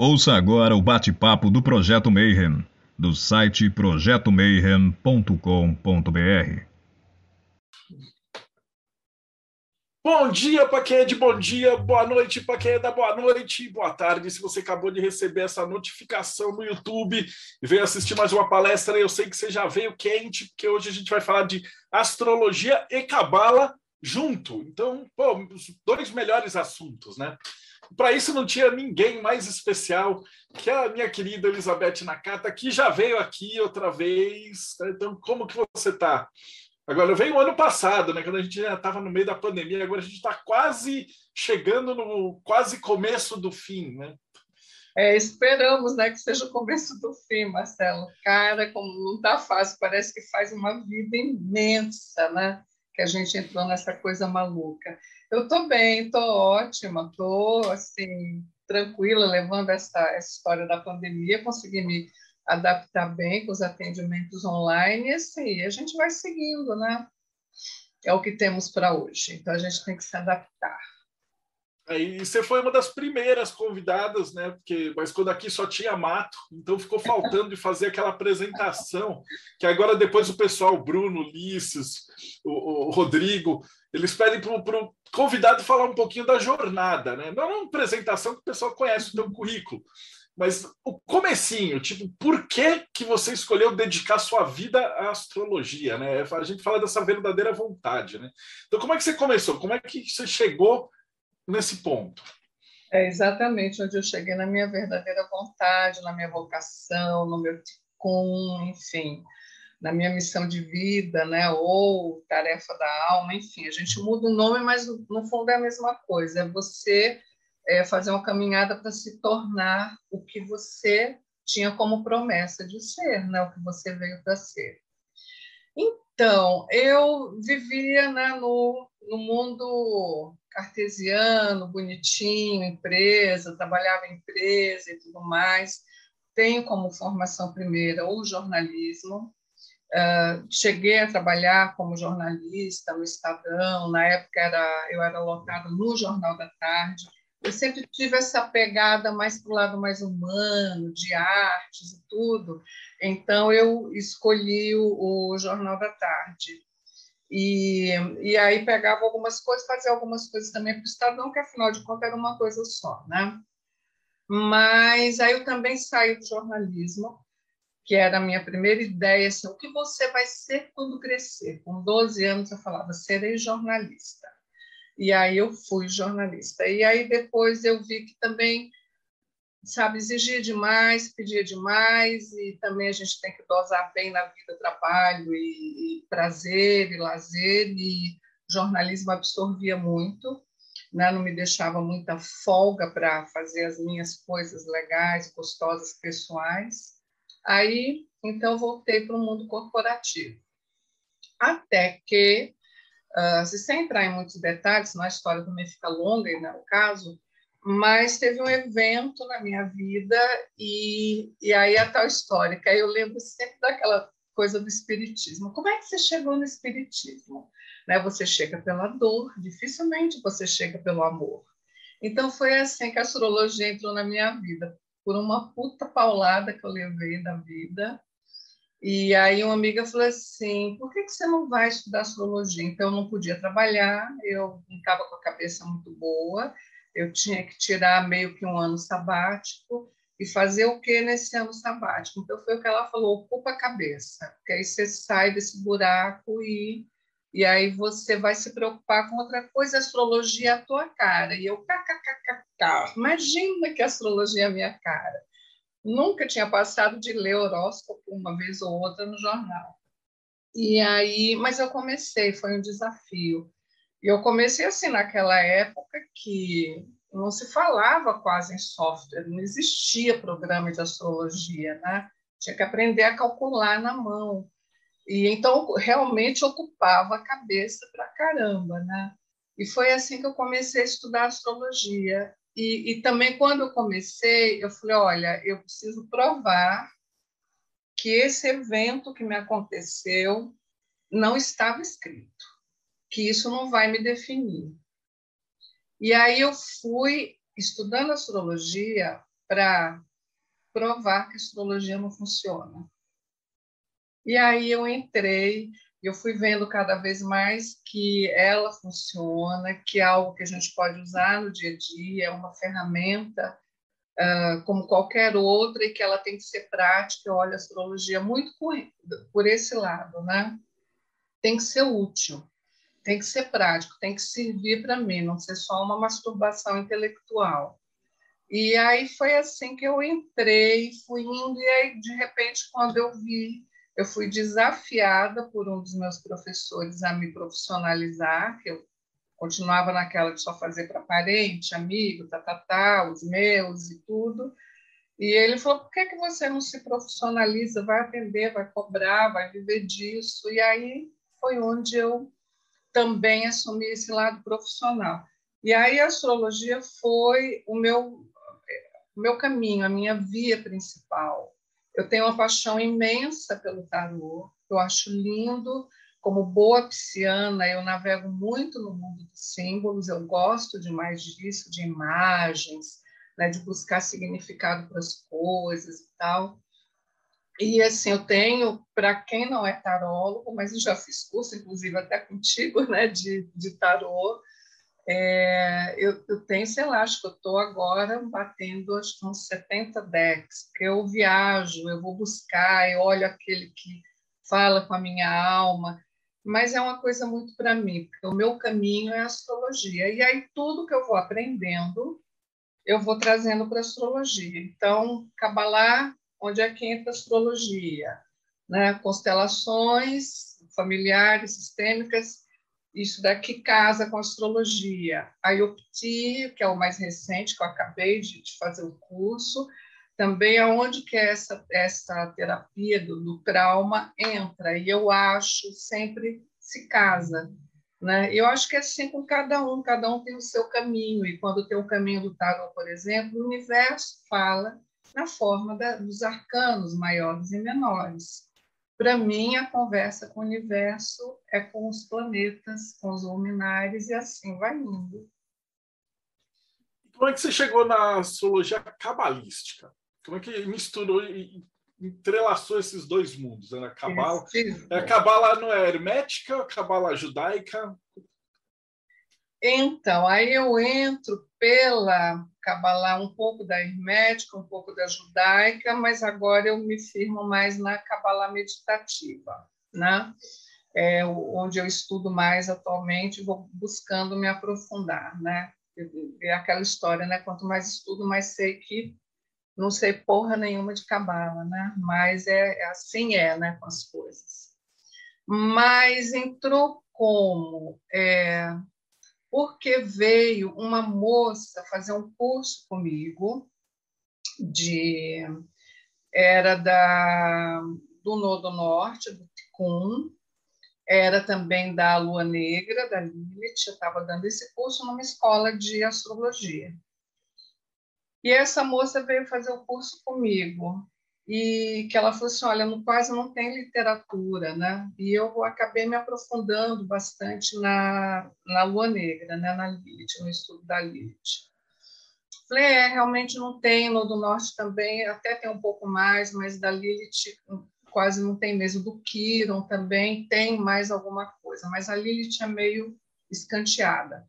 Ouça agora o bate-papo do Projeto Mayhem, do site projetomayhem.com.br. Bom dia para quem é bom dia, boa noite para quem é boa noite, boa tarde. Se você acabou de receber essa notificação no YouTube e veio assistir mais uma palestra, eu sei que você já veio quente, porque hoje a gente vai falar de astrologia e cabala junto. Então, pô, os dois melhores assuntos, né? Para isso não tinha ninguém mais especial que a minha querida Elizabeth Nakata, que já veio aqui outra vez. Então, como que você está? Agora, veio ano passado, né, quando a gente já estava no meio da pandemia, agora a gente está quase chegando no quase começo do fim, né? É, esperamos né, que seja o começo do fim, Marcelo. Cara, como não está fácil, parece que faz uma vida imensa, né? Que a gente entrou nessa coisa maluca. Eu estou bem, estou ótima, estou assim, tranquila, levando essa, essa história da pandemia, consegui me adaptar bem com os atendimentos online, e assim, a gente vai seguindo, né? É o que temos para hoje. Então a gente tem que se adaptar. Aí você foi uma das primeiras convidadas, né? Porque, mas quando aqui só tinha mato, então ficou faltando de fazer aquela apresentação. Que agora depois o pessoal, o Bruno, Ulisses, o, o Rodrigo, eles pedem para o convidado falar um pouquinho da jornada, né? Não é uma apresentação que o pessoal conhece o teu currículo, mas o comecinho, tipo, por que que você escolheu dedicar sua vida à astrologia, né? A gente fala dessa verdadeira vontade, né? Então, como é que você começou? Como é que você chegou nesse ponto? É exatamente onde eu cheguei na minha verdadeira vontade, na minha vocação, no meu ticum, enfim, na minha missão de vida, né? Ou tarefa da alma, enfim, a gente muda o nome, mas no fundo é a mesma coisa. É você é, fazer uma caminhada para se tornar o que você tinha como promessa de ser, né? O que você veio para ser. Então, eu vivia né, no, no mundo cartesiano, bonitinho, empresa, trabalhava em empresa e tudo mais. Tenho como formação primeira o jornalismo. Uh, cheguei a trabalhar como jornalista no Estadão. Na época era, eu era lotada no Jornal da Tarde. Eu sempre tive essa pegada mais para o lado mais humano, de artes e tudo. Então eu escolhi o, o Jornal da Tarde. E, e aí pegava algumas coisas, fazia algumas coisas também para o Estadão, que afinal de contas era uma coisa só, né? Mas aí eu também saí do jornalismo, que era a minha primeira ideia, assim, o que você vai ser quando crescer? Com 12 anos eu falava, serei jornalista. E aí eu fui jornalista. E aí depois eu vi que também sabe, exigia demais, pedia demais, e também a gente tem que dosar bem na vida trabalho e, e prazer e lazer, e jornalismo absorvia muito, né? não me deixava muita folga para fazer as minhas coisas legais, gostosas, pessoais. Aí, então, voltei para o mundo corporativo. Até que, uh, se sem entrar em muitos detalhes, a história também fica longa, e não é o caso, mas teve um evento na minha vida e, e aí a tal história, que aí eu lembro sempre daquela coisa do espiritismo. Como é que você chegou no espiritismo? Né? Você chega pela dor, dificilmente você chega pelo amor. Então foi assim que a astrologia entrou na minha vida, por uma puta paulada que eu levei da vida. E aí uma amiga falou assim, por que, que você não vai estudar astrologia? Então eu não podia trabalhar, eu não estava com a cabeça muito boa, eu tinha que tirar meio que um ano sabático e fazer o que nesse ano sabático? Então foi o que ela falou, ocupa a cabeça, porque aí você sai desse buraco e e aí você vai se preocupar com outra coisa, astrologia é a tua cara. E eu, kkkk, imagina que astrologia é a minha cara. Nunca tinha passado de ler horóscopo uma vez ou outra no jornal. E aí, mas eu comecei, foi um desafio. E eu comecei assim naquela época que não se falava quase em software, não existia programa de astrologia, né? Tinha que aprender a calcular na mão. E então realmente ocupava a cabeça para caramba, né? E foi assim que eu comecei a estudar astrologia. E, e também quando eu comecei, eu falei, olha, eu preciso provar que esse evento que me aconteceu não estava escrito que isso não vai me definir. E aí eu fui estudando astrologia, para provar que a astrologia não funciona. E aí eu entrei, eu fui vendo cada vez mais que ela funciona, que é algo que a gente pode usar no dia a dia, é uma ferramenta uh, como qualquer outra e que ela tem que ser prática. Eu olho a astrologia muito por, por esse lado, né? Tem que ser útil, tem que ser prático, tem que servir para mim, não ser só uma masturbação intelectual. E aí foi assim que eu entrei, fui indo, e aí, de repente, quando eu vi eu fui desafiada por um dos meus professores a me profissionalizar, que eu continuava naquela de só fazer para parente, amigo, tá, tá, tá, os meus e tudo. E ele falou: por que, que você não se profissionaliza? Vai atender, vai cobrar, vai viver disso. E aí foi onde eu também assumi esse lado profissional. E aí a astrologia foi o meu, o meu caminho, a minha via principal. Eu tenho uma paixão imensa pelo tarô, eu acho lindo. Como boa pisciana, eu navego muito no mundo dos símbolos, eu gosto demais disso, de imagens, né, de buscar significado para as coisas e tal. E assim, eu tenho, para quem não é tarólogo, mas eu já fiz curso, inclusive até contigo, né, de, de tarô, é, eu, eu, tenho, sei lá, acho que eu estou agora batendo acho que uns 70 decks, porque eu viajo, eu vou buscar, eu olho aquele que fala com a minha alma, mas é uma coisa muito para mim, porque o meu caminho é a astrologia. E aí tudo que eu vou aprendendo, eu vou trazendo para a astrologia. Então, Kabbalah, onde é que entra astrologia? Né? Constelações familiares, sistêmicas, isso daqui casa com astrologia. A IOPTI, que é o mais recente, que eu acabei de, fazer o curso, também aonde que é essa, essa terapia do, do, trauma entra, e eu acho sempre se casa. Né? Eu acho que é assim com cada um, cada um tem o seu caminho, e quando tem o caminho do tarot, por exemplo, o universo fala na forma da, dos arcanos maiores e menores. Para mim, a conversa com o universo é com os planetas, com os luminares, e assim vai indo. Como é que você chegou na astrologia cabalística? Como é que misturou e entrelaçou esses dois mundos? Né? A cabala, é, a cabala não é hermética, a cabala judaica? Então, aí eu entro pela Kabbalah, um pouco da hermética, um pouco da judaica, mas agora eu me firmo mais na Kabbalah meditativa, né? É onde eu estudo mais atualmente, vou buscando me aprofundar, né? É aquela história, né? Quanto mais estudo, mais sei que não sei porra nenhuma de Kabbalah, né? Mas é, é assim é, né? Com as coisas. Mas entrou como é, porque veio uma moça fazer um curso comigo de era da do Nodo Norte, do Ticum, era também da Lua Negra, da Lilith, eu estava dando esse curso numa escola de astrologia. E essa moça veio fazer o curso comigo e que ela falou assim, olha, no quase não tem literatura, né? E eu acabei me aprofundando bastante na, na Lua Negra, né? Na Lilith, no estudo da Lilith. Falei, é, realmente não tem, no do Norte também, até tem um pouco mais, mas da Lilith quase não tem mesmo. Do Kiron também tem mais alguma coisa, mas a Lilith é meio escanteada.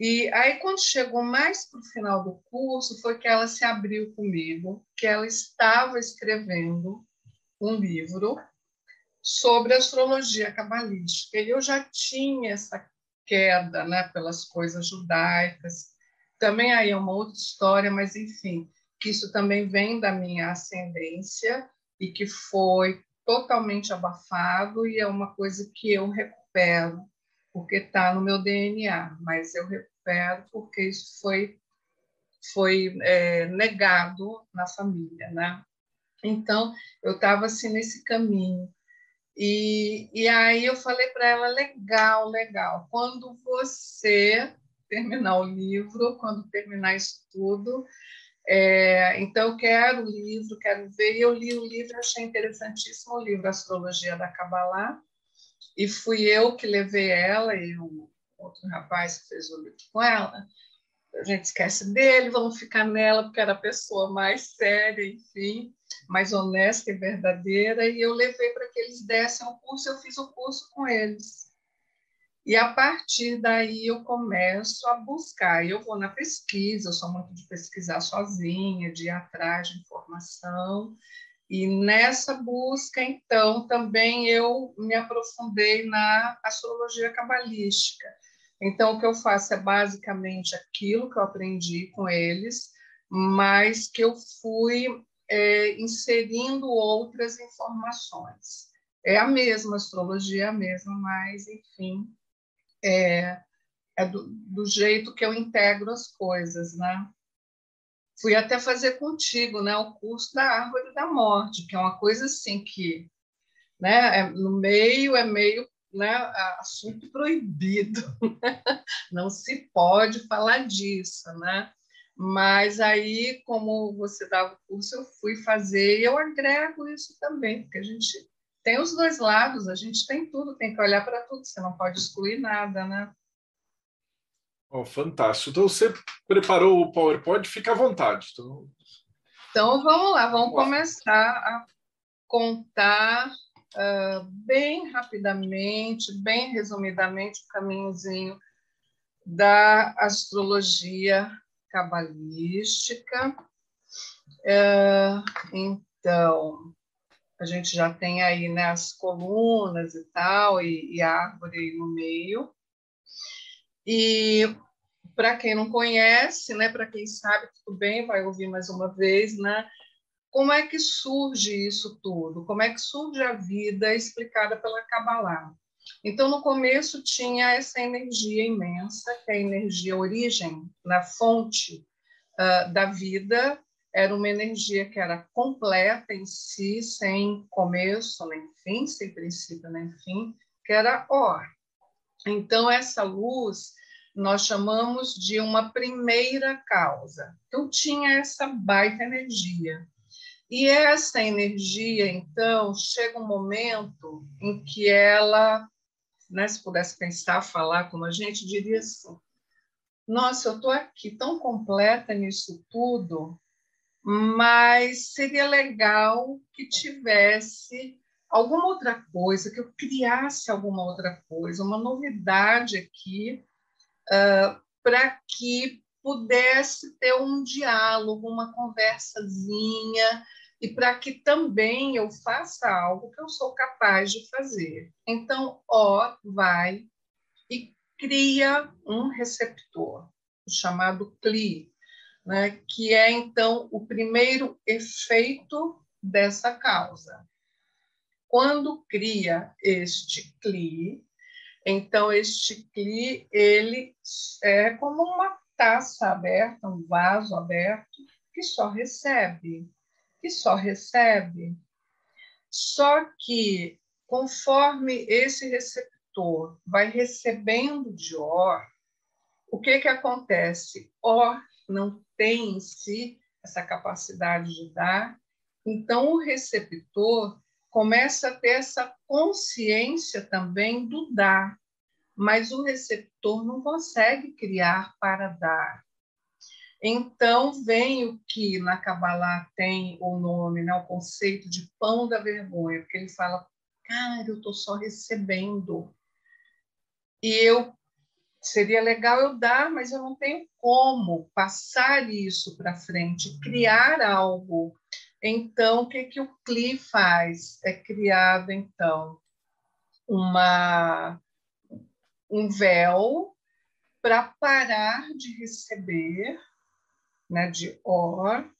E aí, quando chegou mais para o final do curso, foi que ela se abriu comigo, que ela estava escrevendo um livro sobre astrologia cabalística. E eu já tinha essa queda né, pelas coisas judaicas. Também aí é uma outra história, mas enfim, que isso também vem da minha ascendência e que foi totalmente abafado e é uma coisa que eu recupero porque está no meu DNA, mas eu recupero porque isso foi foi é, negado na família, né? Então eu estava assim nesse caminho e, e aí eu falei para ela legal, legal. Quando você terminar o livro, quando terminar isso tudo, é, então eu quero o livro, quero ver. E eu li o livro, achei interessantíssimo o livro Astrologia da Kabbalah e fui eu que levei ela e o outro rapaz que fez o livro com ela a gente esquece dele, vamos ficar nela, porque era a pessoa mais séria, enfim, mais honesta e verdadeira, e eu levei para que eles dessem o curso, eu fiz o curso com eles. E a partir daí eu começo a buscar. Eu vou na pesquisa, eu sou muito de pesquisar sozinha, de ir atrás de informação. E nessa busca, então, também eu me aprofundei na astrologia cabalística. Então, o que eu faço é basicamente aquilo que eu aprendi com eles, mas que eu fui é, inserindo outras informações. É a mesma astrologia, é a mesma, mas, enfim, é, é do, do jeito que eu integro as coisas, né? Fui até fazer contigo, né, o curso da árvore da morte, que é uma coisa assim que, né, é, no meio é meio né, assunto proibido, não se pode falar disso, né? Mas aí, como você dava o curso, eu fui fazer e eu agrego isso também, porque a gente tem os dois lados, a gente tem tudo, tem que olhar para tudo, você não pode excluir nada, né? Oh, fantástico. Então, você preparou o PowerPoint, fica à vontade. Então, então vamos lá, vamos começar a contar uh, bem rapidamente, bem resumidamente, o caminhozinho da astrologia cabalística. Uh, então, a gente já tem aí né, as colunas e tal, e, e a árvore aí no meio. E para quem não conhece, né, para quem sabe, tudo bem, vai ouvir mais uma vez, né? Como é que surge isso tudo? Como é que surge a vida explicada pela Kabbalah? Então, no começo tinha essa energia imensa, que é a energia origem, na fonte uh, da vida, era uma energia que era completa em si, sem começo nem fim, sem princípio nem fim, que era Or. Então, essa luz nós chamamos de uma primeira causa. Então, tinha essa baita energia. E essa energia, então, chega um momento em que ela, né, se pudesse pensar, falar como a gente, diria assim: Nossa, eu estou aqui tão completa nisso tudo, mas seria legal que tivesse alguma outra coisa, que eu criasse alguma outra coisa, uma novidade aqui, uh, para que pudesse ter um diálogo, uma conversazinha, e para que também eu faça algo que eu sou capaz de fazer. Então, ó, vai e cria um receptor, chamado CLI, né, que é então o primeiro efeito dessa causa. Quando cria este CLI, então este CLI ele é como uma taça aberta, um vaso aberto que só recebe, que só recebe. Só que conforme esse receptor vai recebendo de OR, o que que acontece? OR não tem em si essa capacidade de dar, então o receptor começa a ter essa consciência também do dar, mas o receptor não consegue criar para dar. Então vem o que na Kabbalah tem o nome, né, o conceito de pão da vergonha, porque ele fala, cara, eu estou só recebendo. E eu seria legal eu dar, mas eu não tenho como passar isso para frente, criar algo. Então, o que, que o CLI faz? É criado, então, uma, um véu para parar de receber, né, de OR,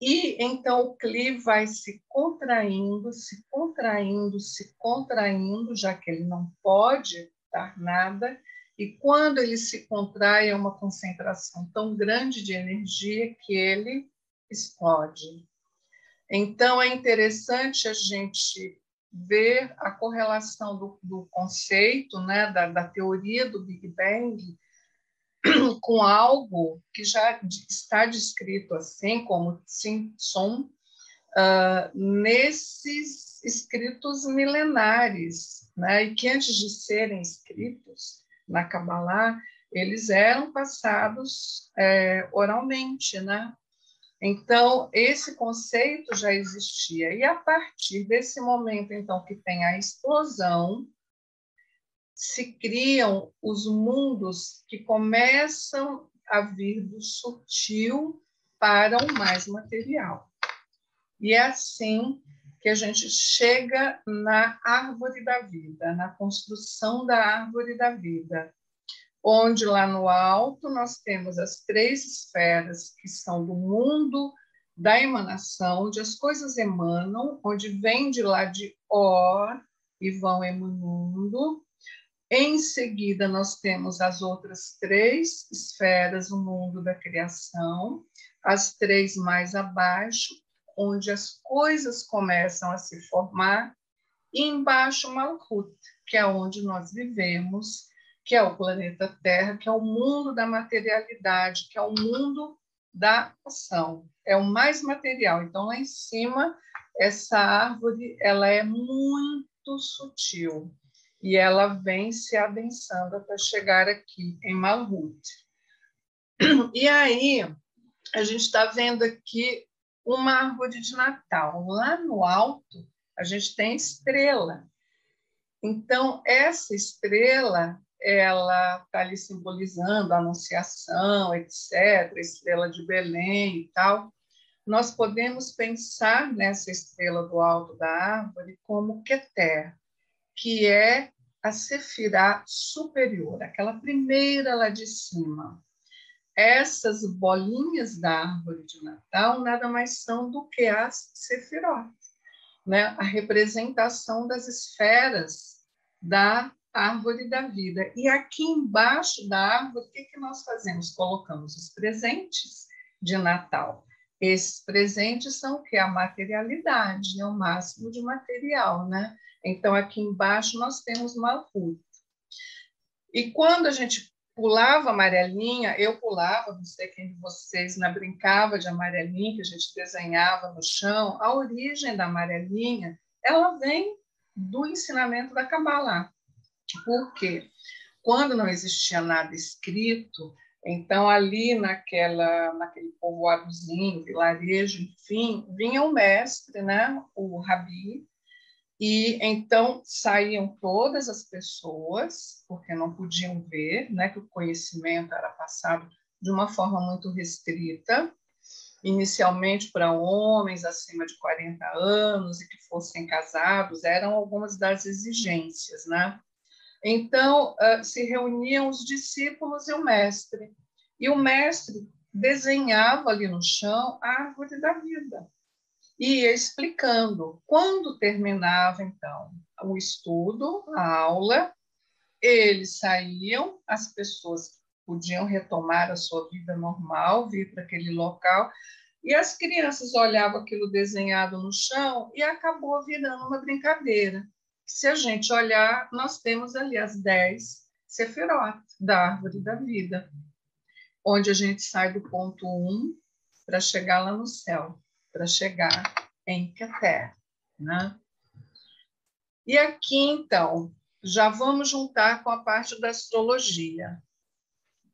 e então o CLI vai se contraindo, se contraindo, se contraindo, já que ele não pode dar nada, e quando ele se contrai, é uma concentração tão grande de energia que ele explode. Então, é interessante a gente ver a correlação do, do conceito, né, da, da teoria do Big Bang, com algo que já está descrito assim, como Simpson, uh, nesses escritos milenares, né, e que antes de serem escritos, na Kabbalah, eles eram passados é, oralmente, né? Então, esse conceito já existia. E a partir desse momento, então, que tem a explosão, se criam os mundos que começam a vir do sutil para o mais material. E é assim que a gente chega na árvore da vida, na construção da árvore da vida, onde lá no alto nós temos as três esferas que são do mundo da emanação, onde as coisas emanam, onde vem de lá de Or e vão emanando. Em seguida, nós temos as outras três esferas, o mundo da criação, as três mais abaixo, onde as coisas começam a se formar, e embaixo Malkut, que é onde nós vivemos, que é o planeta Terra, que é o mundo da materialidade, que é o mundo da ação, é o mais material. Então lá em cima essa árvore ela é muito sutil e ela vem se adensando até chegar aqui em Malhut. E aí a gente está vendo aqui uma árvore de Natal. Lá no alto, a gente tem estrela. Então, essa estrela, ela está ali simbolizando a Anunciação, etc., estrela de Belém e tal. Nós podemos pensar nessa estrela do alto da árvore como Keter, que é a Sefirá superior, aquela primeira lá de cima essas bolinhas da árvore de Natal nada mais são do que as sefirot, né? a representação das esferas da árvore da vida. E aqui embaixo da árvore, o que, que nós fazemos? Colocamos os presentes de Natal. Esses presentes são o que? A materialidade, é o máximo de material, né? Então, aqui embaixo nós temos Malhut. E quando a gente pulava amarelinha, eu pulava, não sei quem de vocês na brincava de amarelinha, que a gente desenhava no chão, a origem da amarelinha, ela vem do ensinamento da Kabbalah. Por quê? Quando não existia nada escrito, então ali naquela, naquele povoadozinho, vilarejo, enfim, vinha o mestre, né, o rabi, e então saíam todas as pessoas, porque não podiam ver, né, que o conhecimento era passado de uma forma muito restrita, inicialmente para homens acima de 40 anos e que fossem casados, eram algumas das exigências, né? Então, se reuniam os discípulos e o mestre, e o mestre desenhava ali no chão a árvore da vida ia explicando. Quando terminava, então, o estudo, a aula, eles saíam, as pessoas podiam retomar a sua vida normal, vir para aquele local, e as crianças olhavam aquilo desenhado no chão e acabou virando uma brincadeira. Se a gente olhar, nós temos ali as dez sefirot da árvore da vida, onde a gente sai do ponto um para chegar lá no céu para chegar em Keter. Né? E aqui, então, já vamos juntar com a parte da astrologia.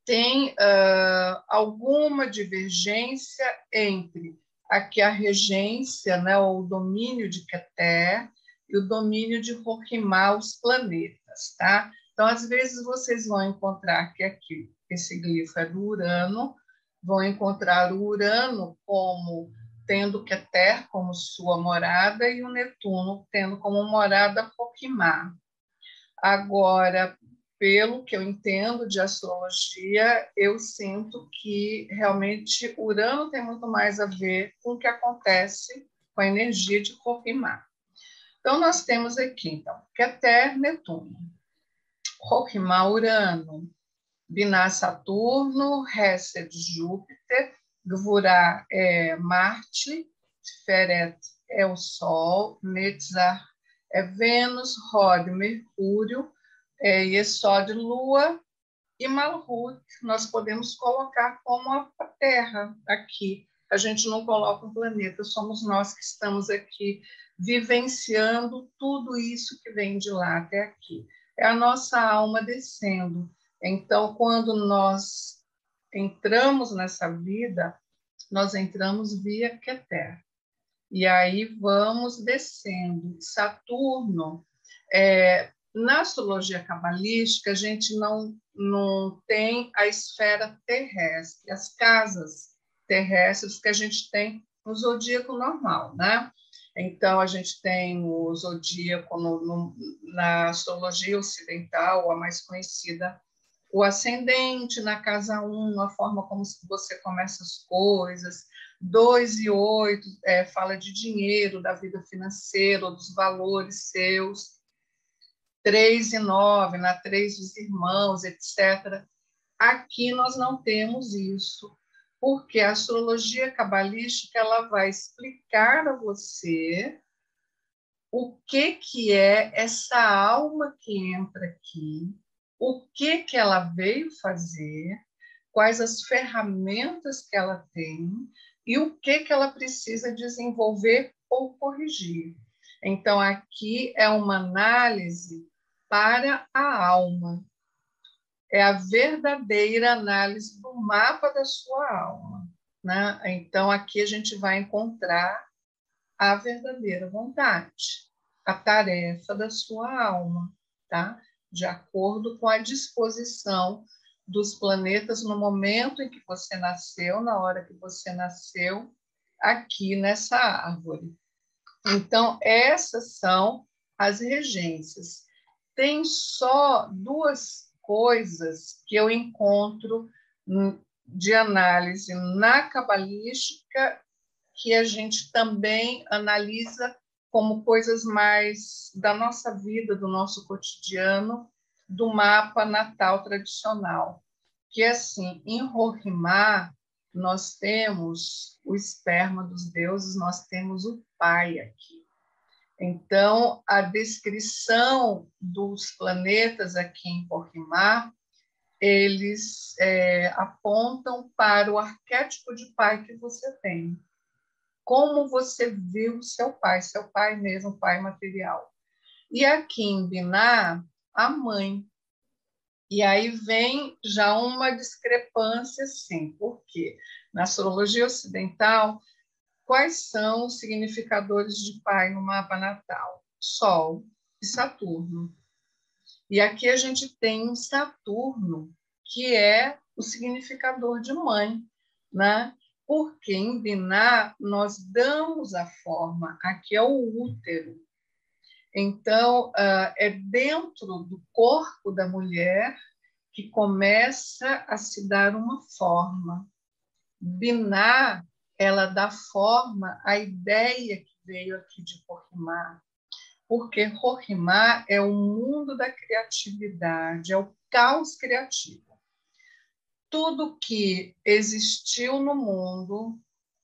Tem uh, alguma divergência entre aqui a regência, né, ou o domínio de Keter, e o domínio de Roquimá, os planetas, tá? Então, às vezes, vocês vão encontrar que aqui, esse glifo é do Urano, vão encontrar o Urano como tendo Keter como sua morada e o Netuno tendo como morada Coquimá. Agora, pelo que eu entendo de astrologia, eu sinto que realmente Urano tem muito mais a ver com o que acontece com a energia de Coquimá. Então, nós temos aqui, então, Keter, Netuno, Coquimá, Urano, Biná, Saturno, Hesed, Júpiter, Gvurá é Marte, Feret é o Sol, Netzar é Vênus, Rod, Mercúrio, é Yesod, Lua, e Malhut nós podemos colocar como a Terra aqui. A gente não coloca um planeta, somos nós que estamos aqui vivenciando tudo isso que vem de lá até aqui. É a nossa alma descendo Então, quando nós entramos nessa vida, nós entramos via Keter. E aí vamos descendo. Saturno, é, na astrologia cabalística, a gente não, não tem a esfera terrestre, as casas terrestres que a gente tem no zodíaco normal, né? Então, a gente tem o zodíaco no, no, na astrologia ocidental, a mais conhecida, o ascendente na casa 1, a forma como você começa as coisas. 2 e 8 é, fala de dinheiro, da vida financeira, dos valores seus. 3 e 9, na 3 dos irmãos, etc. Aqui nós não temos isso porque a astrologia cabalística ela vai explicar a você o que que é essa alma que entra aqui, o que que ela veio fazer, quais as ferramentas que ela tem e o que que ela precisa desenvolver ou corrigir. Então aqui é uma análise para a alma é a verdadeira análise do mapa da sua alma. Né? Então, aqui a gente vai encontrar a verdadeira vontade, a tarefa da sua alma, tá? de acordo com a disposição dos planetas no momento em que você nasceu, na hora que você nasceu, aqui nessa árvore. Então, essas são as regências. Tem só duas coisas que eu encontro de análise na cabalística que a gente também analisa como coisas mais da nossa vida, do nosso cotidiano, do mapa natal tradicional. Que assim, em Rohimá, nós temos o esperma dos deuses, nós temos o pai aqui. Então, a descrição dos planetas aqui em Porquimar, eles é, apontam para o arquétipo de pai que você tem. Como você viu seu pai, seu pai mesmo, pai material. E aqui em Biná, a mãe. E aí vem já uma discrepância, sim, porque na astrologia ocidental Quais são os significadores de pai no mapa natal? Sol e Saturno. E aqui a gente tem um Saturno, que é o significador de mãe, né? Porque em Biná nós damos a forma, aqui é o útero. Então, uh, é dentro do corpo da mulher que começa a se dar uma forma. Biná ela dá forma à ideia que veio aqui de Rohimá, porque Rohimá é o mundo da criatividade, é o caos criativo. Tudo que existiu no mundo,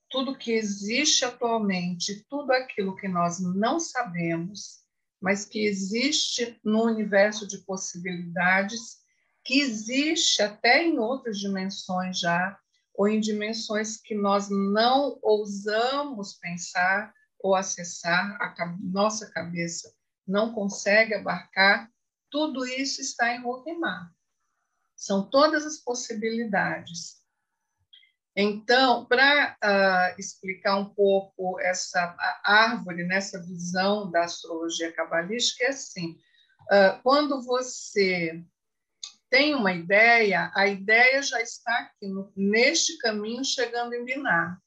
tudo que existe atualmente, tudo aquilo que nós não sabemos, mas que existe no universo de possibilidades, que existe até em outras dimensões já, ou em dimensões que nós não ousamos pensar ou acessar, a nossa cabeça não consegue abarcar, tudo isso está em Roquemar. São todas as possibilidades. Então, para uh, ah, explicar um pouco essa árvore, nessa visão da astrologia cabalística, é assim: uh, quando você tem uma ideia, a ideia já está aqui, neste caminho, chegando em Binar.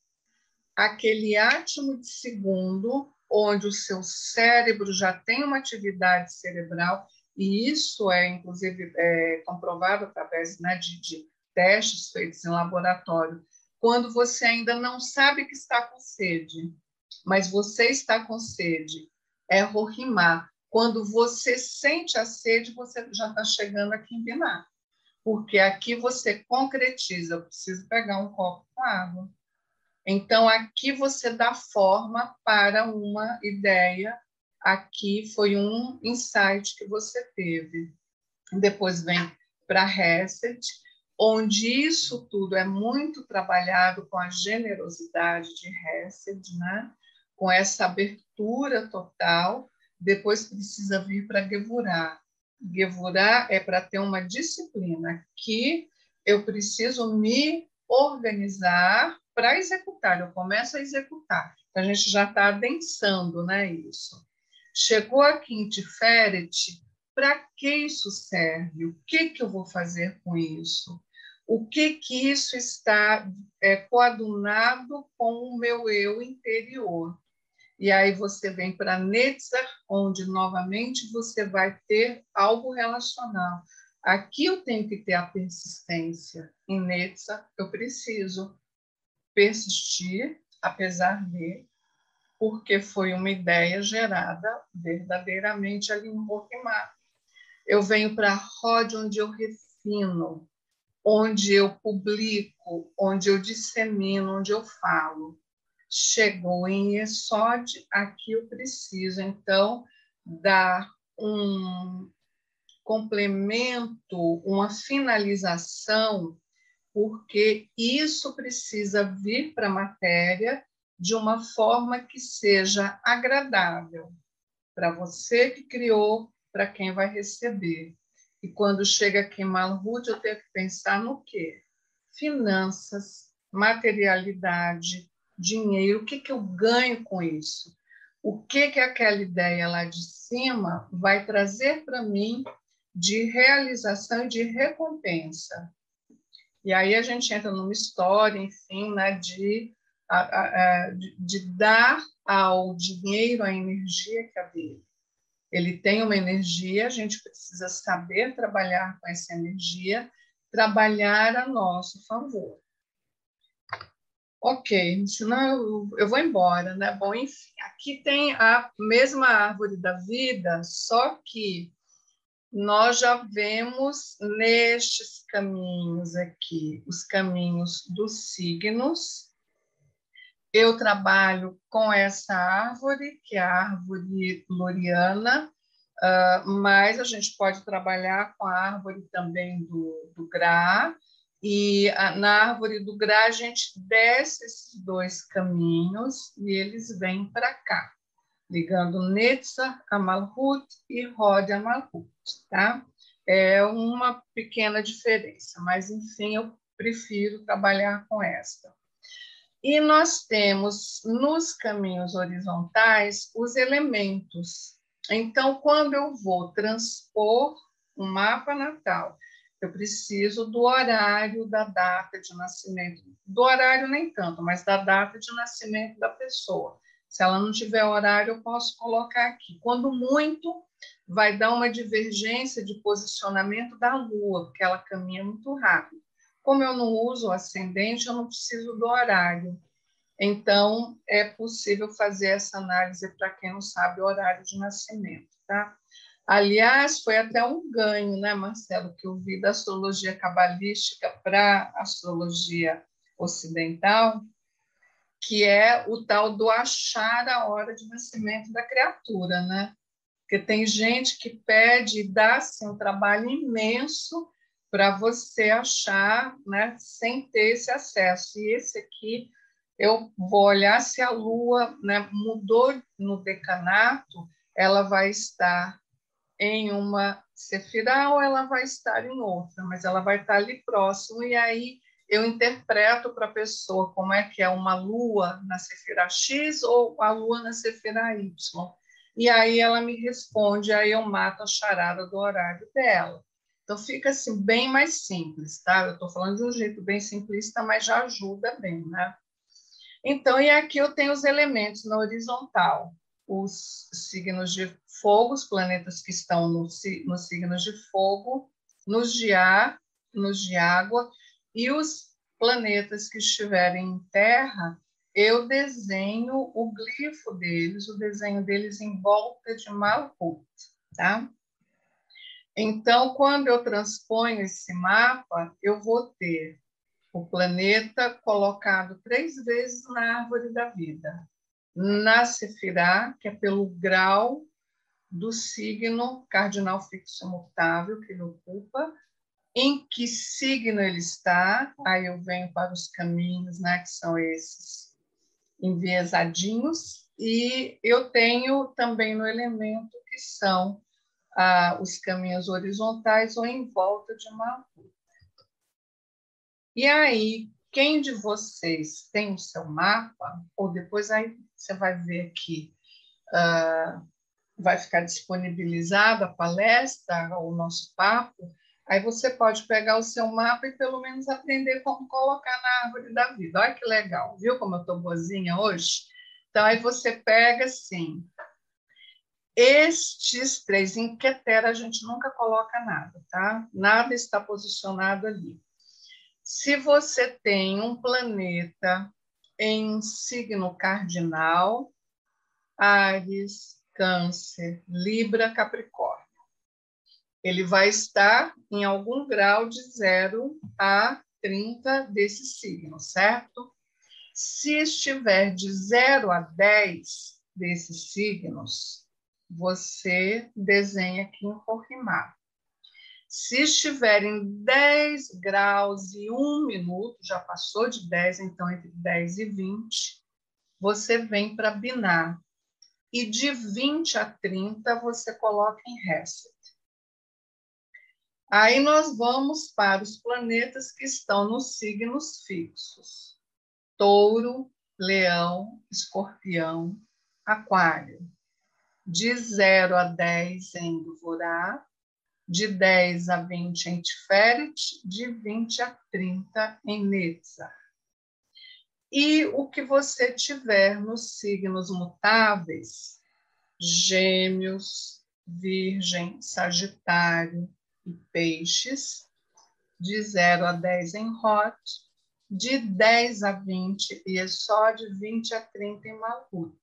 Aquele átimo de segundo, onde o seu cérebro já tem uma atividade cerebral, e isso é, inclusive, é, comprovado através né, de, de testes feitos em laboratório, quando você ainda não sabe que está com sede, mas você está com sede, é rorimar. Quando você sente a sede, você já está chegando aqui em Binar. Porque aqui você concretiza, eu preciso pegar um copo com água. Então, aqui você dá forma para uma ideia. Aqui foi um insight que você teve. Depois vem para Reset, onde isso tudo é muito trabalhado com a generosidade de Reset, né? com essa abertura total depois precisa vir para Gevurah. Gevurah é para ter uma disciplina que eu preciso me organizar para executar. Eu começo a executar. A gente já está adensando, né? Isso. Chegou aqui em Tiferet, para que isso serve? O que, que eu vou fazer com isso? O que que isso está é, coadunado com o meu eu interior? E aí você vem para Netzar, onde novamente você vai ter algo relacional. Aqui eu tenho que ter a persistência. Em Netzar, eu preciso persistir, apesar de, porque foi uma ideia gerada verdadeiramente ali em Roquemar. Eu venho para Rod, onde eu refino, onde eu publico, onde eu dissemino, onde eu falo chegou em Esod, aqui eu preciso, então, dar um complemento, uma finalização, porque isso precisa vir para a matéria de uma forma que seja agradável para você que criou, para quem vai receber. E quando chega aqui em Malhut, eu tenho que pensar no quê? Finanças, materialidade, dinheiro, o que, que eu ganho com isso? O que, que aquela ideia lá de cima vai trazer para mim de realização e de recompensa? E aí a gente entra numa história, enfim, né, de, de, de dar ao dinheiro a energia que é dele. Ele tem uma energia, a gente precisa saber trabalhar com essa energia, trabalhar a nosso favor ok, senão eu, eu vou embora, né? Bom, enfim, aqui tem a mesma árvore da vida, só que nós já vemos nestes caminhos aqui, os caminhos dos signos. Eu trabalho com essa árvore, que é a árvore loriana, uh, mas a gente pode trabalhar com a árvore também do, do Gra, e a, na árvore do Gra, a gente desce esses dois caminhos e eles vêm para cá, ligando Netzah a Malhut e Rod a Malhut, tá? É uma pequena diferença, mas enfim, eu prefiro trabalhar com esta. E nós temos nos caminhos horizontais os elementos. Então, quando eu vou transpor um mapa natal eu preciso do horário da data de nascimento. Do horário nem tanto, mas da data de nascimento da pessoa. Se ela não tiver horário, eu posso colocar aqui. Quando muito, vai dar uma divergência de posicionamento da Lua, porque ela caminha muito rápido. Como eu não uso o ascendente, eu não preciso do horário. Então, é possível fazer essa análise para quem não sabe o horário de nascimento, tá? Aliás, foi até um ganho, né, Marcelo, que eu vi da astrologia cabalística para a astrologia ocidental, que é o tal do achar a hora de nascimento da criatura, né? Porque tem gente que pede e dá assim, um trabalho imenso para você achar, né, sem ter esse acesso. E esse aqui, eu vou olhar se a Lua né, mudou no decanato, ela vai estar em uma sefirá ou ela vai estar em outra, mas ela vai estar ali próximo e aí eu interpreto para a pessoa como é que é uma lua na sefirá X ou a lua na sefirá Y. E aí ela me responde, aí eu mato a charada do horário dela. Então fica assim bem mais simples, tá? Eu estou falando de um jeito bem simplista, mas já ajuda bem, né? Então, e aqui eu tenho os elementos na horizontal os signos de fogo, os planetas que estão no, nos signos de fogo, nos de ar, nos de água, e os planetas que estiverem em terra, eu desenho o glifo deles, o desenho deles em volta de Malkut, tá? Então, quando eu transponho esse mapa, eu vou ter o planeta colocado três vezes na árvore da vida na Sefirá, que é pelo grau do signo cardinal fixo imutável que ele ocupa, em que signo ele está, aí eu venho para os caminhos, né, que são esses enviesadinhos, e eu tenho também no elemento que são ah, os caminhos horizontais ou em volta de uma rua. E aí, quem de vocês tem o seu mapa, ou depois aí você vai ver que uh, vai ficar disponibilizada a palestra, o nosso papo, aí você pode pegar o seu mapa e pelo menos aprender como colocar na árvore da vida. Olha que legal, viu como eu estou boazinha hoje? Então, aí você pega assim, estes três, em Quetera a gente nunca coloca nada, tá? Nada está posicionado ali. Se você tem um planeta em signo cardinal, Ares, Câncer, Libra, Capricórnio, ele vai estar em algum grau de 0 a 30 desse signo, certo? Se estiver de 0 a 10 desses signos, você desenha aqui em Corrimar. Se estiver em 10 graus e 1 minuto, já passou de 10, então entre 10 e 20, você vem para binar. E de 20 a 30 você coloca em reset. Aí nós vamos para os planetas que estão nos signos fixos: Touro, Leão, Escorpião, Aquário. De 0 a 10 em Duvorá, de 10 a 20 em Tiferet, de 20 a 30 em Netzach. E o que você tiver nos signos mutáveis, Gêmeos, Virgem, Sagitário e Peixes, de 0 a 10 em Rot, de 10 a 20 e é só de 20 a 30 em Malhut.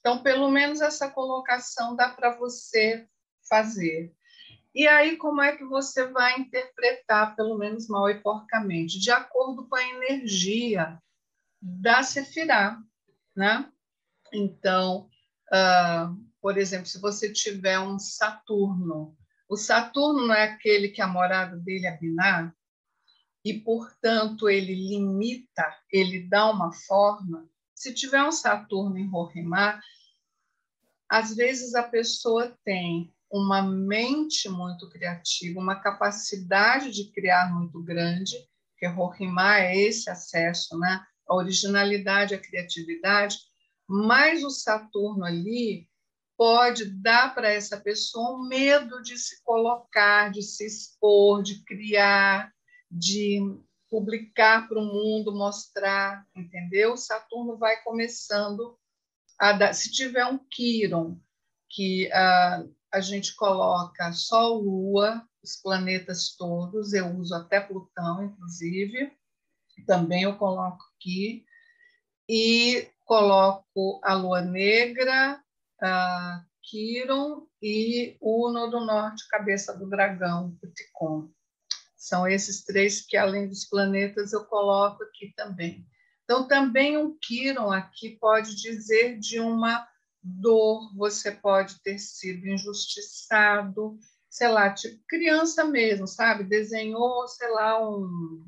Então, pelo menos essa colocação dá para você fazer. E aí, como é que você vai interpretar, pelo menos mal e porcamente? De acordo com a energia da Sefirá, né? Então, uh, por exemplo, se você tiver um Saturno, o Saturno não é aquele que a morada dele é binar, e, portanto, ele limita, ele dá uma forma. Se tiver um Saturno em Rorimá, às vezes a pessoa tem uma mente muito criativa, uma capacidade de criar muito grande, que Rohimá é esse acesso, né? A originalidade, a criatividade, mas o Saturno ali pode dar para essa pessoa um medo de se colocar, de se expor, de criar, de publicar para o mundo, mostrar, entendeu? Saturno vai começando a dar. Se tiver um Quiron, que uh, a gente coloca Sol, Lua, os planetas todos, eu uso até Plutão, inclusive, também eu coloco aqui, e coloco a Lua Negra, a Quiron e Uno do Norte, Cabeça do Dragão, o. São esses três que, além dos planetas, eu coloco aqui também. Então, também um Quiron aqui pode dizer de uma dor, você pode ter sido injustiçado, sei lá, tipo criança mesmo, sabe? Desenhou, sei lá, um,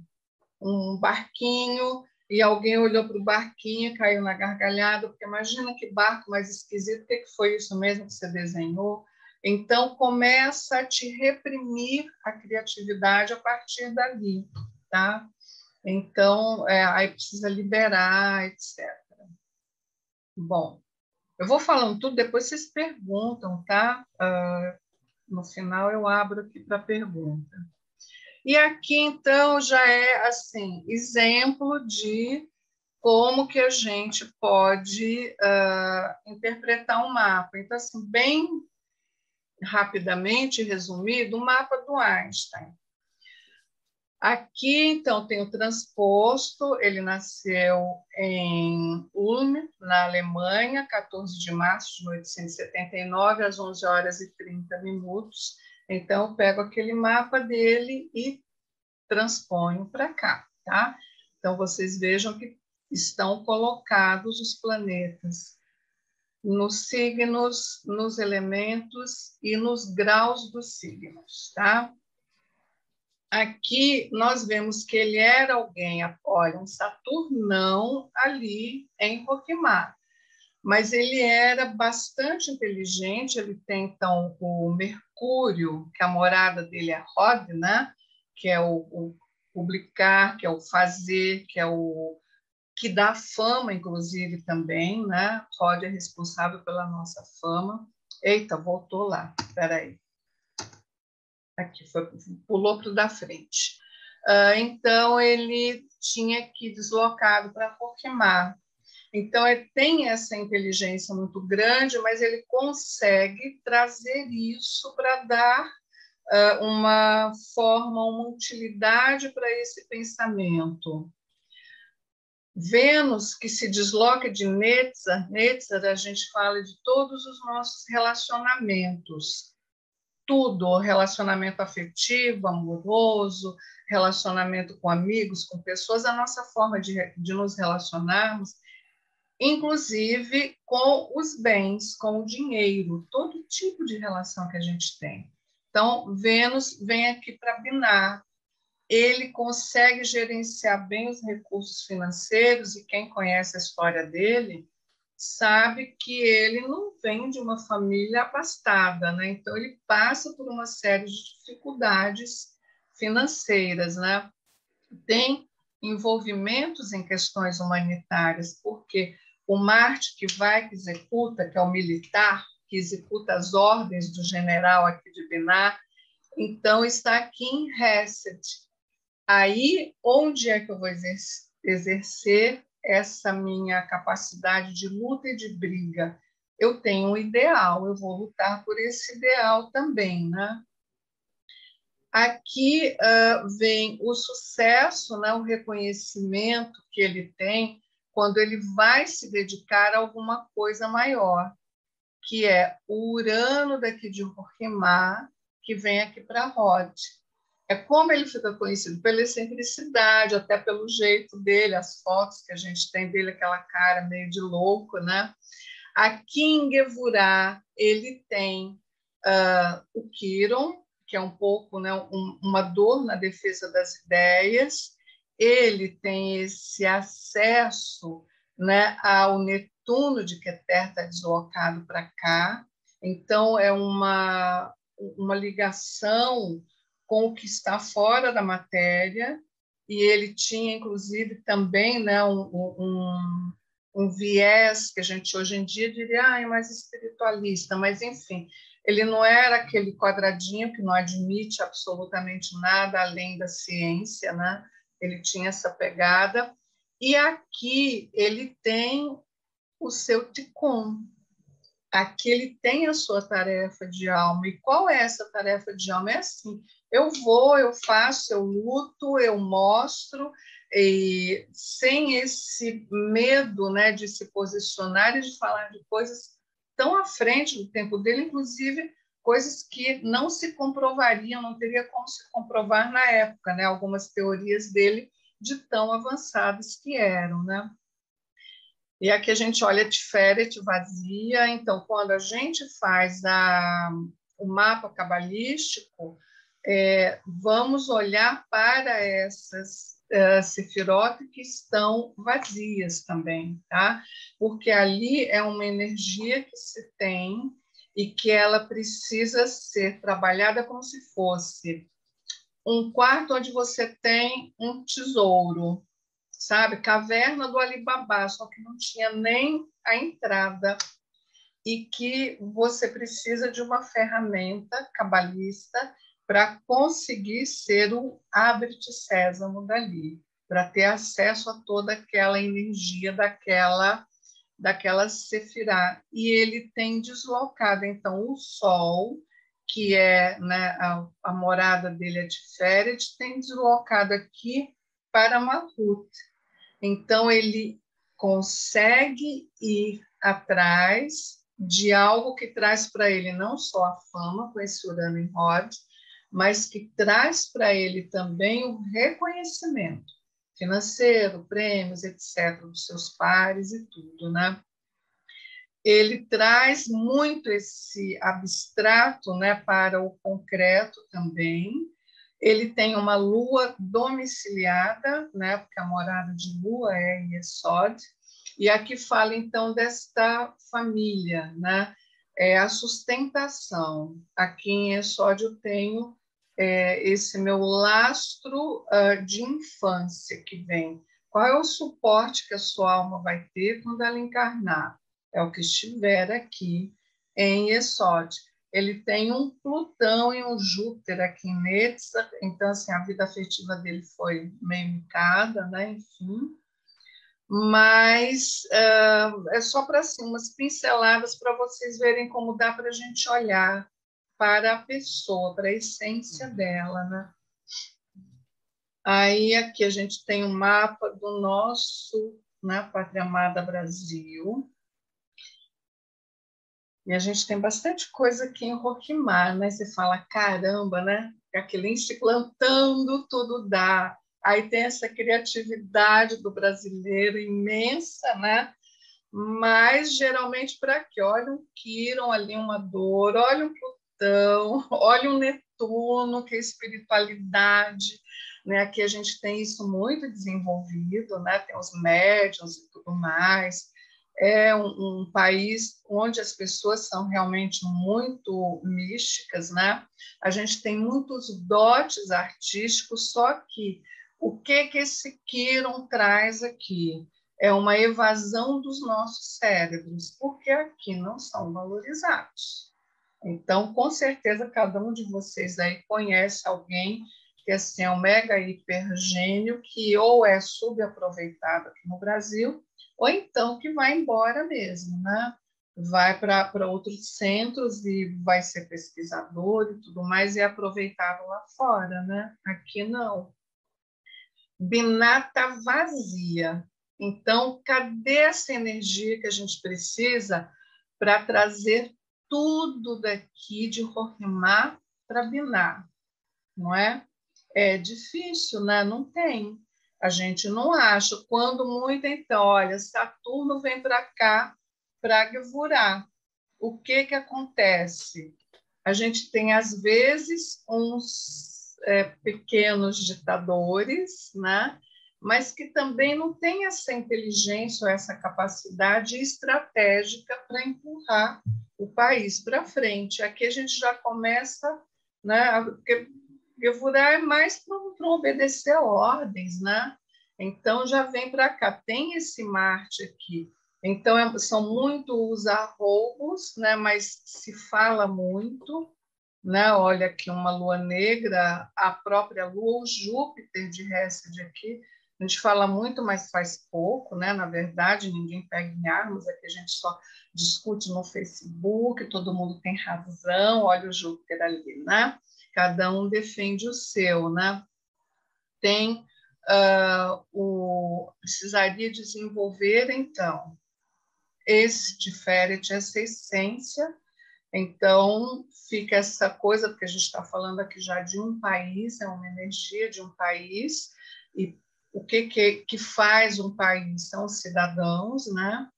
um barquinho e alguém olhou para o barquinho caiu na gargalhada, porque imagina que barco mais esquisito, o que foi isso mesmo que você desenhou? Então, começa a te reprimir a criatividade a partir dali, tá? Então, é, aí precisa liberar, etc. Bom, eu vou falando tudo, depois vocês perguntam, tá? Uh, no final eu abro aqui para pergunta. E aqui, então, já é, assim, exemplo de como que a gente pode uh, interpretar um mapa. Então, assim, bem rapidamente resumido, o mapa do Einstein. Aqui, então, tem o transposto, ele nasceu em Ulm, na Alemanha, 14 de março de 1879, às 11 horas e 30 minutos. Então, eu pego aquele mapa dele e transponho para cá, tá? Então, vocês vejam que estão colocados os planetas nos signos, nos elementos e nos graus dos signos, tá? Aqui nós vemos que ele era alguém, olha, um Saturnão ali em Roquimar. mas ele era bastante inteligente. Ele tem, então, o Mercúrio, que a morada dele é Rod, né? Que é o, o publicar, que é o fazer, que é o que dá fama, inclusive, também, né? Rod é responsável pela nossa fama. Eita, voltou lá, espera aí. Aqui, foi, pulou para o da frente. Uh, então, ele tinha que deslocado para Porquemar. Então, ele tem essa inteligência muito grande, mas ele consegue trazer isso para dar uma forma, uma utilidade para esse pensamento. Vênus, que se desloca de Netzar, Netzar a gente fala de todos os nossos relacionamentos, tudo, relacionamento afetivo, amoroso, relacionamento com amigos, com pessoas, a nossa forma de, de nos relacionarmos, inclusive com os bens, com o dinheiro, todo tipo de relação que a gente tem. Então, Vênus vem aqui para binar. Ele consegue gerenciar bem os recursos financeiros, e quem conhece a história dele sabe que ele não vem de uma família abastada, né? Então, ele passa por uma série de dificuldades financeiras, né? Tem envolvimentos em questões humanitárias, porque o Marte que vai, que executa, que é o militar, que executa as ordens do general aqui de Binar, então está aqui em Reset. Aí, onde é que eu vou exercer essa minha capacidade de luta e de briga? Eu tenho um ideal, eu vou lutar por esse ideal também, né? Aqui uh, vem o sucesso, né, o reconhecimento que ele tem quando ele vai se dedicar a alguma coisa maior que é o Urano daqui de Roquemar, que vem aqui para Rod. É como ele fica conhecido pela excentricidade, até pelo jeito dele, as fotos que a gente tem dele, aquela cara meio de louco, né? Aqui em Gevurá, ele tem uh, o Kiron, que é um pouco né, um, uma dor na defesa das ideias. Ele tem esse acesso né, ao Netuno de Keter está deslocado para cá, então é uma, uma ligação com o que está fora da matéria, e ele tinha, inclusive, também né, um, um, um viés que a gente hoje em dia diria ah, é mais espiritualista, mas, enfim, ele não era aquele quadradinho que não admite absolutamente nada além da ciência, né? ele tinha essa pegada, e aqui ele tem o seu ticum. Aqui ele tem a sua tarefa de alma. E qual é essa tarefa de alma? É assim: eu vou, eu faço, eu luto, eu mostro, e sem esse medo né, de se posicionar e de falar de coisas tão à frente do tempo dele, inclusive coisas que não se comprovariam, não teria como se comprovar na época, né? Algumas teorias dele de tão avançadas que eram, né? E aqui a gente olha Tiferet vazia, então quando a gente faz a, o mapa cabalístico, é, vamos olhar para essas uh, sefirot que estão vazias também, tá? Porque ali é uma energia que se tem e que ela precisa ser trabalhada como se fosse um quarto onde você tem um tesouro, sabe? Caverna do Alibaba, só que não tinha nem a entrada e que você precisa de uma ferramenta cabalista para conseguir ser o abre-te sésamo dali, para ter acesso a toda aquela energia daquela daquela sefirá. E ele tem deslocado, então, o Sol que é né, a, a, morada dele é de Feret, tem deslocado aqui para Mahut. Então, ele consegue ir atrás de algo que traz para ele não só a fama, com esse Urano em Rod, mas que traz para ele também o reconhecimento financeiro, prêmios, etc., dos seus pares e tudo, né? ele traz muito esse abstrato né, para o concreto também. Ele tem uma lua domiciliada, né, porque a morada de lua é Yesod, E aqui fala então desta família, né? É a sustentação. Aqui em Exódio eu tenho é, esse meu lastro uh, de infância que vem. Qual é o suporte que a sua alma vai ter quando ela encarnar? É o que estiver aqui em Exódio ele tem um Plutão e um Júpiter aqui em Netza, então assim, a vida afetiva dele foi meio micada, né? enfim. Mas uh, é só para assim, umas pinceladas para vocês verem como dá para a gente olhar para a pessoa, para a essência dela. Né? Aí aqui a gente tem um mapa do nosso né, Pátria Amada Brasil. E a gente tem bastante coisa aqui em Roquimar, né? Você fala, caramba, né? Aquele se plantando, tudo dá. Aí tem essa criatividade do brasileiro imensa, né? Mas geralmente para quê? Olha um Quiron ali, uma dor, olha um Plutão, olha um Netuno, que é espiritualidade. Né? Aqui a gente tem isso muito desenvolvido, né? tem os médiums e tudo mais é um, um, país onde as pessoas são realmente muito místicas, né? A gente tem muitos dotes artísticos, só que o que que esse Kiron traz aqui é uma evasão dos nossos cérebros, porque aqui não são valorizados. Então, com certeza, cada um de vocês aí conhece alguém que assim, é um mega hipergênio que ou é subaproveitado aqui no Brasil ou então que vai embora mesmo, né? Vai para outros centros e vai ser pesquisador e tudo mais e é aproveitado lá fora, né? Aqui não. Binata vazia. Então, cadê essa energia que a gente precisa para trazer tudo daqui de Rohimá para Biná? Não é? É difícil, né? Não tem. A gente não acha. Quando muito, então, olha, Saturno vem para cá para Gevurá. O que, que acontece? A gente tem, às vezes, uns é, pequenos ditadores, né? mas que também não tem essa inteligência ou essa capacidade estratégica para empurrar o país para frente. Aqui a gente já começa, né? Porque Gevurah é mais para obedecer ordens, né? Então já vem para cá. Tem esse Marte aqui. Então é, são muito os arroubos, né? Mas se fala muito, né? Olha aqui uma lua negra, a própria lua, o Júpiter de Hesed aqui. A gente fala muito, mas faz pouco, né? Na verdade, ninguém pega em armas, aqui a gente só discute no Facebook, todo mundo tem razão, olha o Júpiter ali, né? Cada um defende o seu, né? Tem uh, o precisaria desenvolver então esse diferente, essa essência. Então fica essa coisa porque a gente está falando aqui já de um país, é uma energia de um país e o que, que, que faz um país são os cidadãos, né?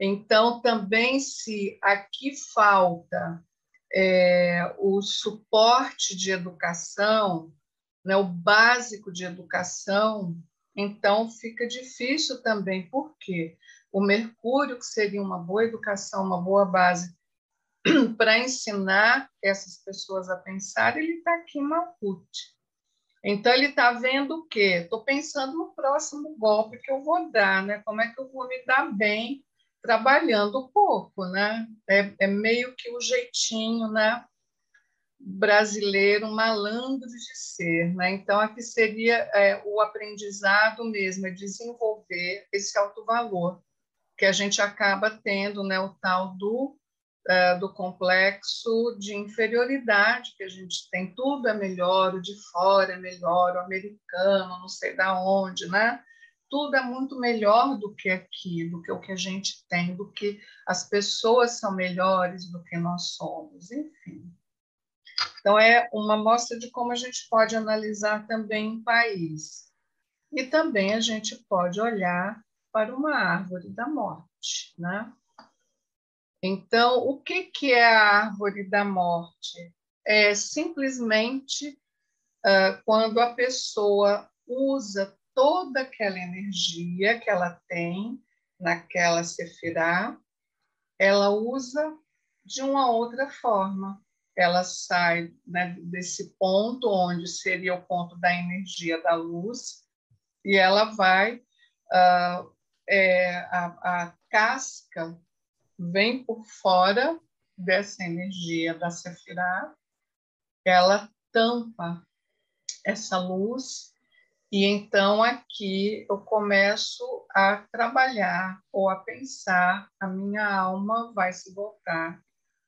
Então, também, se aqui falta é, o suporte de educação, né, o básico de educação, então fica difícil também, porque o Mercúrio, que seria uma boa educação, uma boa base para ensinar essas pessoas a pensar, ele está aqui em Malkuth. Então, ele está vendo o quê? Estou pensando no próximo golpe que eu vou dar, né? como é que eu vou me dar bem trabalhando pouco, né? É, é meio que o jeitinho, né? brasileiro malandro de ser, né? Então aqui seria é, o aprendizado mesmo, é desenvolver esse alto valor que a gente acaba tendo, né? O tal do é, do complexo de inferioridade que a gente tem tudo é melhor, o de fora é melhor, o americano, não sei da onde, né? Tudo é muito melhor do que aqui, do que o que a gente tem, do que as pessoas são melhores do que nós somos, enfim. Então, é uma mostra de como a gente pode analisar também um país. E também a gente pode olhar para uma árvore da morte, né? Então, o que, que é a árvore da morte? É simplesmente uh, quando a pessoa usa toda aquela energia que ela tem naquela sefirá, ela usa de uma outra forma. Ela sai né, desse ponto onde seria o ponto da energia da luz e ela vai uh, é, a, a casca vem por fora dessa energia da Sefirah, ela tampa essa luz e então aqui eu começo a trabalhar ou a pensar, a minha alma vai se voltar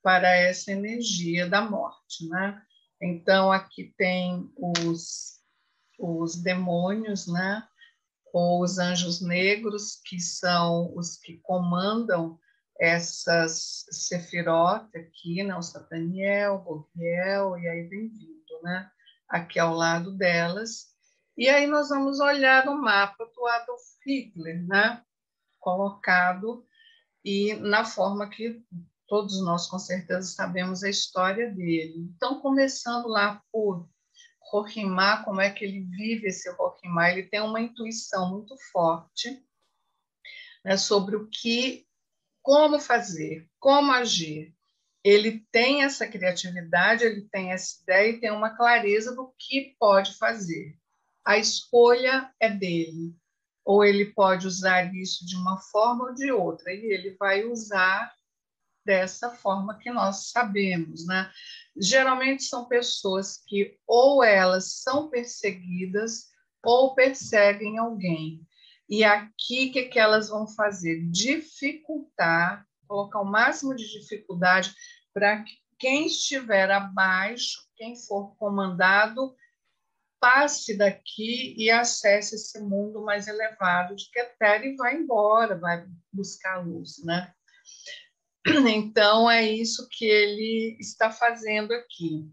para essa energia da morte, né? Então aqui tem os os demônios, né? Ou os anjos negros, que são os que comandam essas sefirot aqui, né? O Sataniel, o e aí vem vindo, né? Aqui ao lado delas. E aí nós vamos olhar o mapa do Adolf Hitler, né? colocado e na forma que todos nós com certeza sabemos a história dele. Então, começando lá por Rohimá, como é que ele vive esse Rohimá, ele tem uma intuição muito forte né, sobre o que, como fazer, como agir. Ele tem essa criatividade, ele tem essa ideia e tem uma clareza do que pode fazer a escolha é dele. Ou ele pode usar isso de uma forma ou de outra, e ele vai usar dessa forma que nós sabemos, né? Geralmente são pessoas que ou elas são perseguidas ou perseguem alguém. E aqui o que, que elas vão fazer? Dificultar, colocar o máximo de dificuldade para que quem estiver abaixo, quem for comandado, passe daqui e acesse esse mundo mais elevado de Keter e vai embora, vai buscar a luz, né? Então, é isso que ele está fazendo aqui.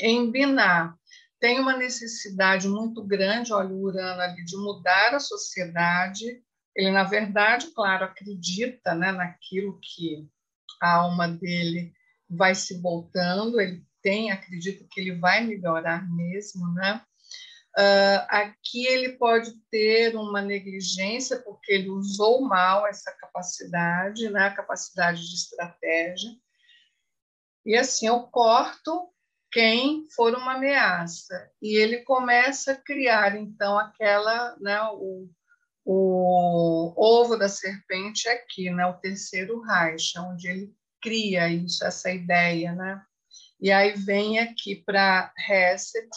Em Biná, tem uma necessidade muito grande, olha o Urano ali, de mudar a sociedade. Ele, na verdade, claro, acredita né, naquilo que a alma dele vai se voltando, ele tem, acredita que ele vai melhorar mesmo, né? Uh, aqui ele pode ter uma negligência porque ele usou mal essa capacidade, né, a capacidade de estratégia. E assim eu corto quem for uma ameaça e ele começa a criar então aquela, né, o, o ovo da serpente aqui, né, o terceiro Reich, onde ele cria isso, essa ideia, né? E aí vem aqui para Reset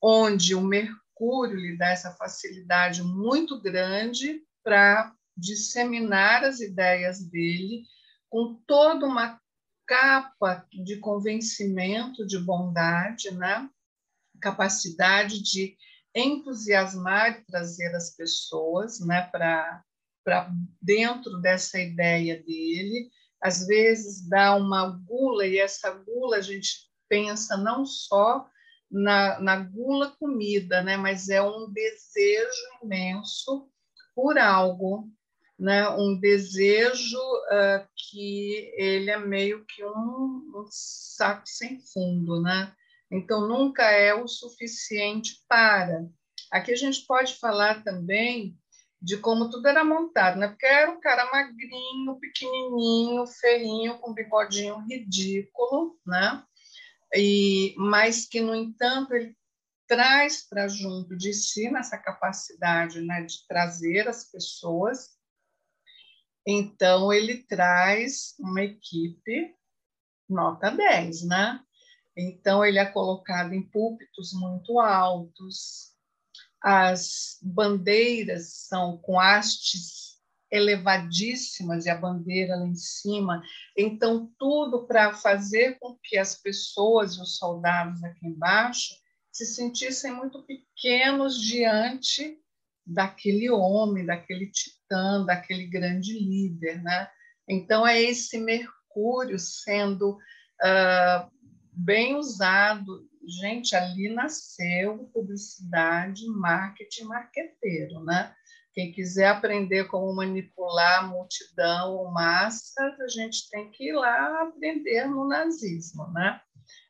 onde o Mercúrio lhe dá essa facilidade muito grande para disseminar as ideias dele com toda uma capa de convencimento, de bondade, né? capacidade de entusiasmar e trazer as pessoas né? para dentro dessa ideia dele. Às vezes dá uma gula, e essa gula a gente pensa não só na, na gula comida, né? mas é um desejo imenso por algo, né? um desejo uh, que ele é meio que um, um, saco sem fundo, né? então nunca é o suficiente para. Aqui a gente pode falar também de como tudo era montado, né? Porque era um cara magrinho, pequenininho, feinho, com bigodinho ridículo, né? E mas que no entanto ele traz para junto de si nessa capacidade né, de trazer as pessoas. Então ele traz uma equipe nota 10, né? Então ele é colocado em púlpitos muito altos. As bandeiras são com hastes elevadíssimas e a bandeira lá em cima. Então, tudo para fazer com que as pessoas e os soldados aqui embaixo se sentissem muito pequenos diante daquele homem, daquele titã, daquele grande líder, né? Então é esse Mercúrio sendo uh, bem usado. Gente, ali nasceu publicidade, marketing, marqueteiro, né? Quem quiser aprender como manipular a multidão ou massas, a gente tem que ir lá aprender no nazismo, né?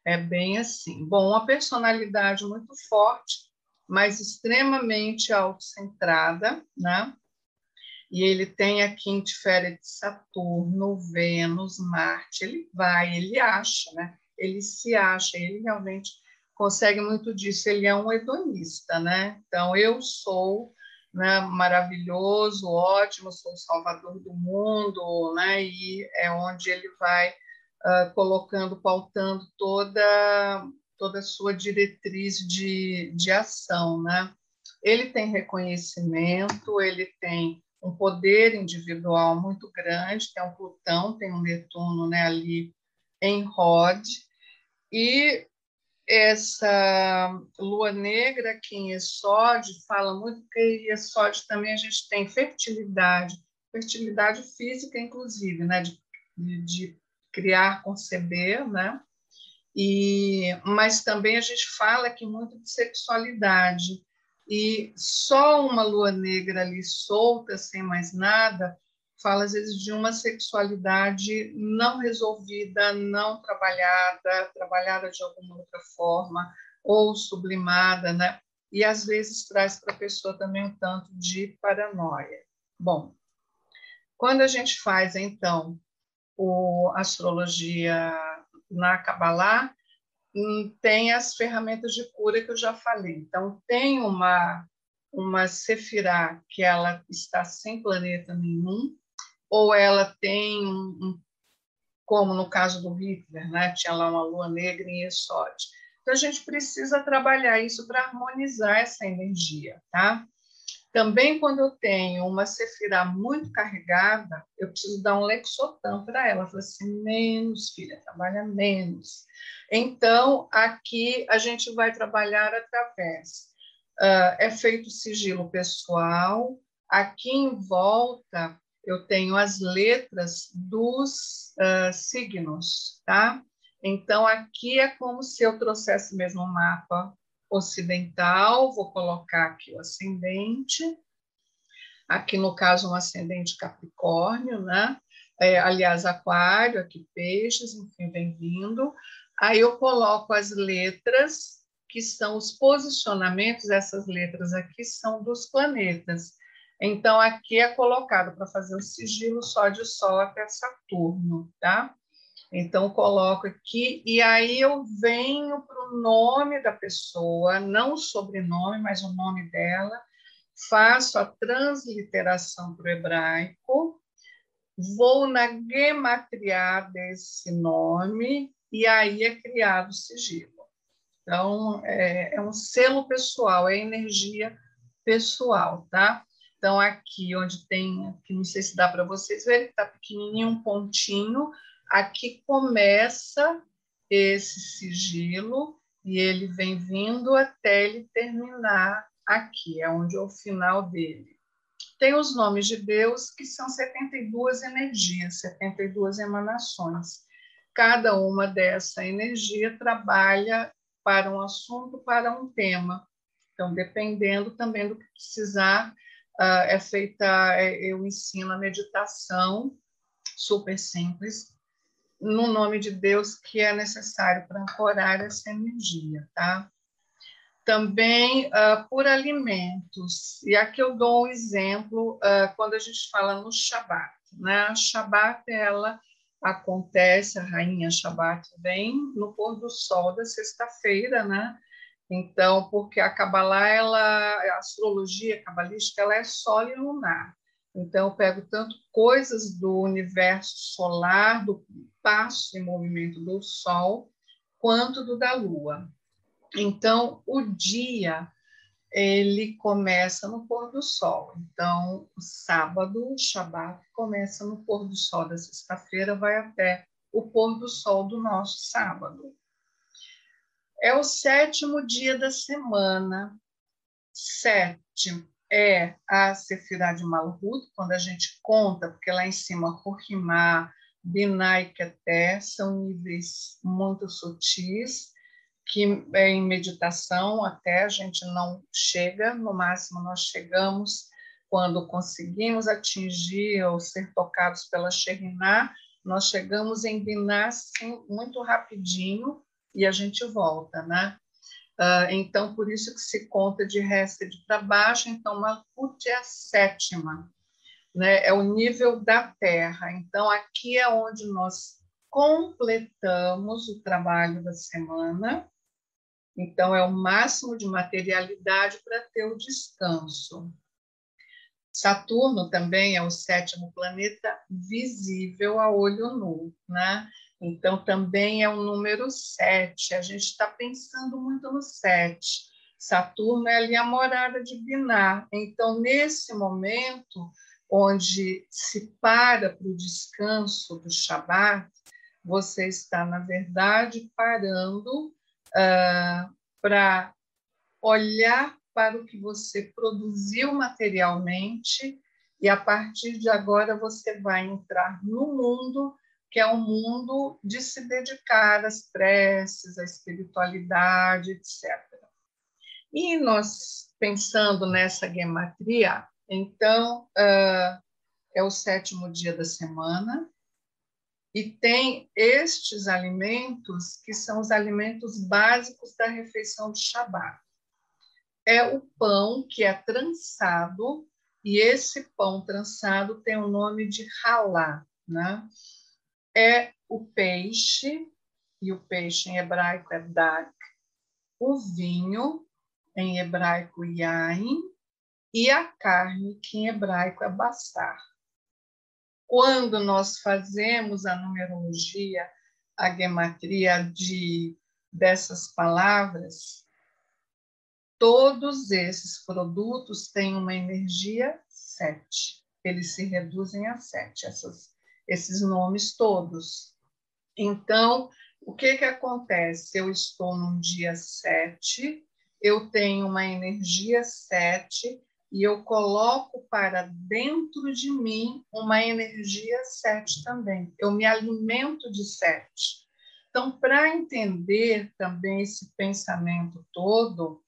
É bem assim. Bom, uma personalidade muito forte, mas extremamente autocentrada, né? e ele tem aqui interfere de Saturno, Vênus, Marte, ele vai, ele acha, né? Ele se acha, ele realmente consegue muito disso, ele é um hedonista, né? Então, eu sou né, maravilhoso, ótimo, sou o salvador do mundo, né? E é onde ele vai uh, colocando, pautando toda toda a sua diretriz de, de ação, né? Ele tem reconhecimento, ele tem um poder individual muito grande, tem um Plutão, tem um Netuno né, ali em Rod, e essa lua negra aqui em Esode fala muito que em Esode também a gente tem fertilidade, fertilidade física, inclusive, né, de, de criar, conceber, né? E, mas também a gente fala aqui muito de sexualidade e só uma lua negra ali solta, sem mais nada, fala às vezes de uma sexualidade não resolvida, não trabalhada, trabalhada de alguma outra forma, ou sublimada, né? E às vezes traz para a pessoa também um tanto de paranoia. Bom, quando a gente faz então o astrologia na Kabbalah, tem as ferramentas de cura que eu já falei. Então, tem uma, uma Sefirah que ela está sem planeta nenhum, ou ela tem um, como no caso do Hitler, né? tinha lá uma lua negra em Esod. Então, a gente precisa trabalhar isso para harmonizar essa energia, tá? Também, quando eu tenho uma Sefirah muito carregada, eu preciso dar um Lexotan para ela. Falar assim, menos, filha, trabalha menos. Então, aqui a gente vai trabalhar através. Uh, é feito sigilo pessoal. Aqui em volta, eu tenho as letras dos uh, signos, tá? Então, aqui é como se eu trouxesse mesmo um mapa ocidental, vou colocar aqui o ascendente, aqui no caso um ascendente Capricórnio, né? É, aliás, Aquário, aqui Peixes, enfim, bem-vindo. Aí eu coloco as letras, que são os posicionamentos, essas letras aqui são dos planetas. Então, aqui é colocado para fazer o sigilo só de Sol até Saturno, tá? Então, coloco aqui, e aí eu venho para o nome da pessoa, não o sobrenome, mas o nome dela, faço a transliteração para o hebraico, vou na gematria desse nome, e aí é criado o sigilo. Então, é, é um selo pessoal, é energia pessoal, tá? Então, aqui onde tem, aqui não sei se dá para vocês verem, está pequenininho um pontinho, aqui começa esse sigilo e ele vem vindo até ele terminar aqui, é onde é o final dele. Tem os nomes de Deus, que são 72 energias, 72 emanações. Cada uma dessa energia trabalha para um assunto, para um tema. Então, dependendo também do que precisar, uh, é feita, é, eu ensino a meditação, super simples, no nome de Deus que é necessário para ancorar essa energia, tá? Também uh, por alimentos, e aqui eu dou um exemplo uh, quando a gente fala no Shabat, né? A Shabat, ela acontece, a rainha Shabat vem no pôr do sol da sexta-feira, né? Então, porque a Kabbalah, ela, a astrologia cabalística, ela é sol e lunar. Então, eu pego tanto coisas do universo solar, do passo e movimento do Sol, quanto do da Lua. Então, o dia ele começa no pôr do sol. Então, o sábado, o Shabat, começa no pôr do sol da sexta-feira, vai até o pôr do sol do nosso sábado. É o sétimo dia da semana. Sete é a Sefirah de Malhut, quando a gente conta, porque lá em cima, Rohimá, e Keter são níveis muito sutis, que em meditação até a gente não chega, no máximo nós chegamos quando conseguimos atingir ou ser tocados pela Shekhinah, nós chegamos em Binah muito rapidinho e a gente volta, né? Uh, então, por isso que se conta de Hesed para baixo. Então, Malkut é a sétima. né? é o nível da Terra. Então, aqui é onde nós completamos o trabalho da semana. Então, é o máximo de materialidade para ter o descanso. Saturno também é o sétimo planeta visível a olho nu, né? Então, também é o número sete. A gente está pensando muito no sete. Saturno é ali a morada de Binar. Então, nesse momento, onde se para para o descanso do Shabat, você está, na verdade, parando uh, para olhar para o que você produziu materialmente e a partir de agora você vai entrar no mundo que é um mundo de se dedicar às preces, à espiritualidade, etc. E nós pensando nessa gematria, então uh, é o sétimo dia da semana e tem estes alimentos que são os alimentos básicos da refeição do Shabat é o pão que é trançado, e esse pão trançado tem o nome de halá, né? É o peixe, e o peixe em hebraico é dak, o vinho, em hebraico yain, e a carne, que em hebraico é basar. Quando nós fazemos a numerologia, a gematria de dessas palavras, Todos esses produtos têm uma energia 7. Eles se reduzem a 7, essas, esses nomes todos. Então, o que, que acontece? Eu estou no dia 7, eu tenho uma energia 7 e eu coloco para dentro de mim uma energia 7 também. Eu me alimento de 7. Então, para entender também esse pensamento todo,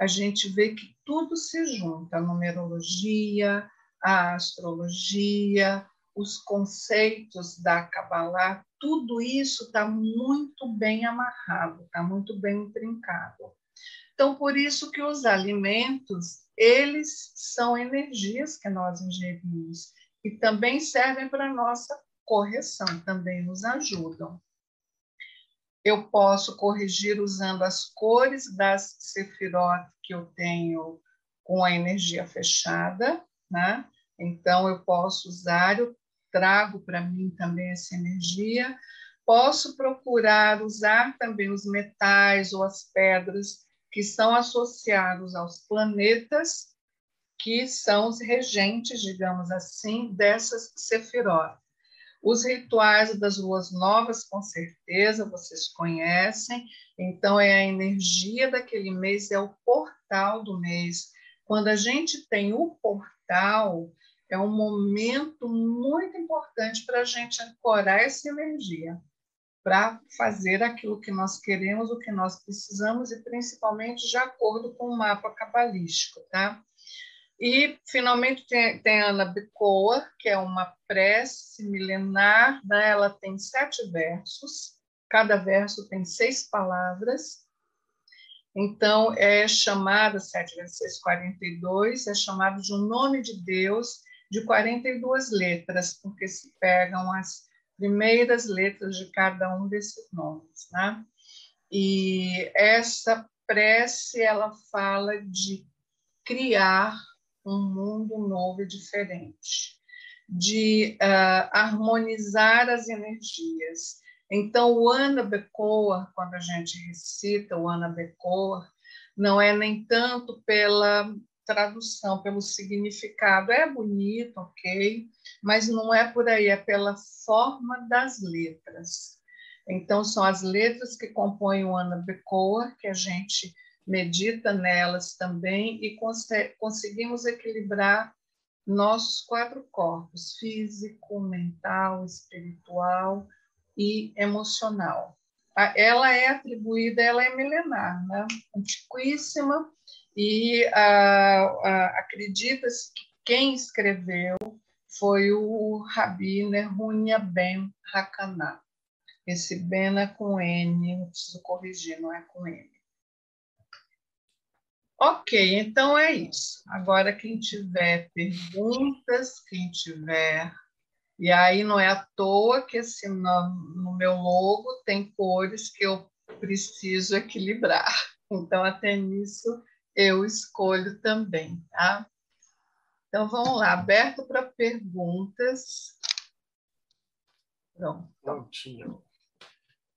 a gente vê que tudo se junta, a numerologia, a astrologia, os conceitos da Kabbalah, tudo isso está muito bem amarrado, está muito bem intrincado. Então, por isso que os alimentos, eles são energias que nós ingerimos e também servem para a nossa correção, também nos ajudam. Eu posso corrigir usando as cores das sefirot que eu tenho com a energia fechada, né? Então, eu posso usar, eu trago para mim também essa energia. Posso procurar usar também os metais ou as pedras que são associados aos planetas, que são os regentes, digamos assim, dessas sefirot. Os rituais das luas novas, com certeza, vocês conhecem. Então, é a energia daquele mês, é o portal do mês. Quando a gente tem o portal, é um momento muito importante para a gente ancorar essa energia, para fazer aquilo que nós queremos, o que nós precisamos, e principalmente de acordo com o mapa cabalístico, tá? E, finalmente, tem, tem a Ana Becoa, que é uma prece milenar, né? ela tem sete versos, cada verso tem seis palavras, então é chamada, 7 vezes 6, 42, é chamado de um nome de Deus de 42 letras, porque se pegam as primeiras letras de cada um desses nomes. Né? E essa prece, ela fala de criar um mundo novo e diferente, de uh, harmonizar as energias. Então, o Ana Becoa, quando a gente recita o Ana Becoa, não é nem tanto pela tradução, pelo significado. É bonito, ok, mas não é por aí, é pela forma das letras. Então, são as letras que compõem o Ana Becoa, que a gente medita nelas também e cons conseguimos equilibrar nossos quatro corpos: físico, mental, espiritual e emocional. Ela é atribuída, ela é milenar, né? antiquíssima, e acredita-se que quem escreveu foi o Rabi Nerhunya Ben Hakanah. Esse Ben é com N, eu preciso corrigir, não é com N. Ok, então é isso. Agora, quem tiver perguntas, quem tiver. E aí não é à toa que assim, no meu logo tem cores que eu preciso equilibrar. Então, até nisso eu escolho também, tá? Então, vamos lá, aberto para perguntas. Pronto. Prontinho.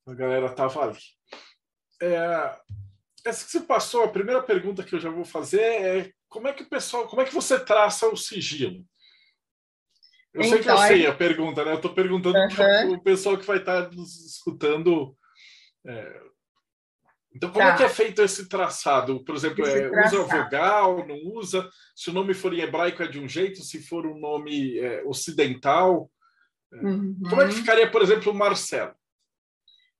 A galera estava ali. É, essa que você passou, a primeira pergunta que eu já vou fazer é como é que o pessoal, como é que você traça o sigilo? Eu então, sei que eu então, sei a pergunta, né? Eu estou perguntando uhum. para o pessoal que vai estar nos escutando. É... Então, como tá. é que é feito esse traçado? Por exemplo, é, usa vogal, não usa? Se o nome for em hebraico é de um jeito, se for um nome é, ocidental. Uhum. Como é que ficaria, por exemplo, Marcelo?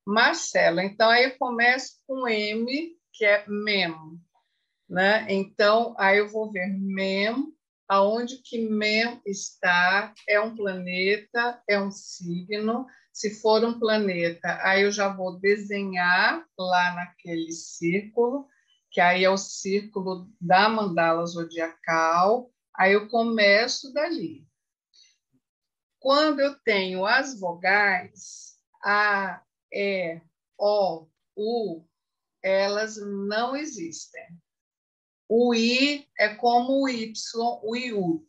Marcelo. Então, aí eu começo com M, que é mem. Né? Então, aí eu vou ver mem, aonde que mem está, é um planeta, é um signo. Se for um planeta, aí eu já vou desenhar lá naquele círculo, que aí é o círculo da mandala zodiacal. Aí eu começo dali. Quando eu tenho as vogais, A, E, O, U, elas não existem. O I é como o Y, o IUT.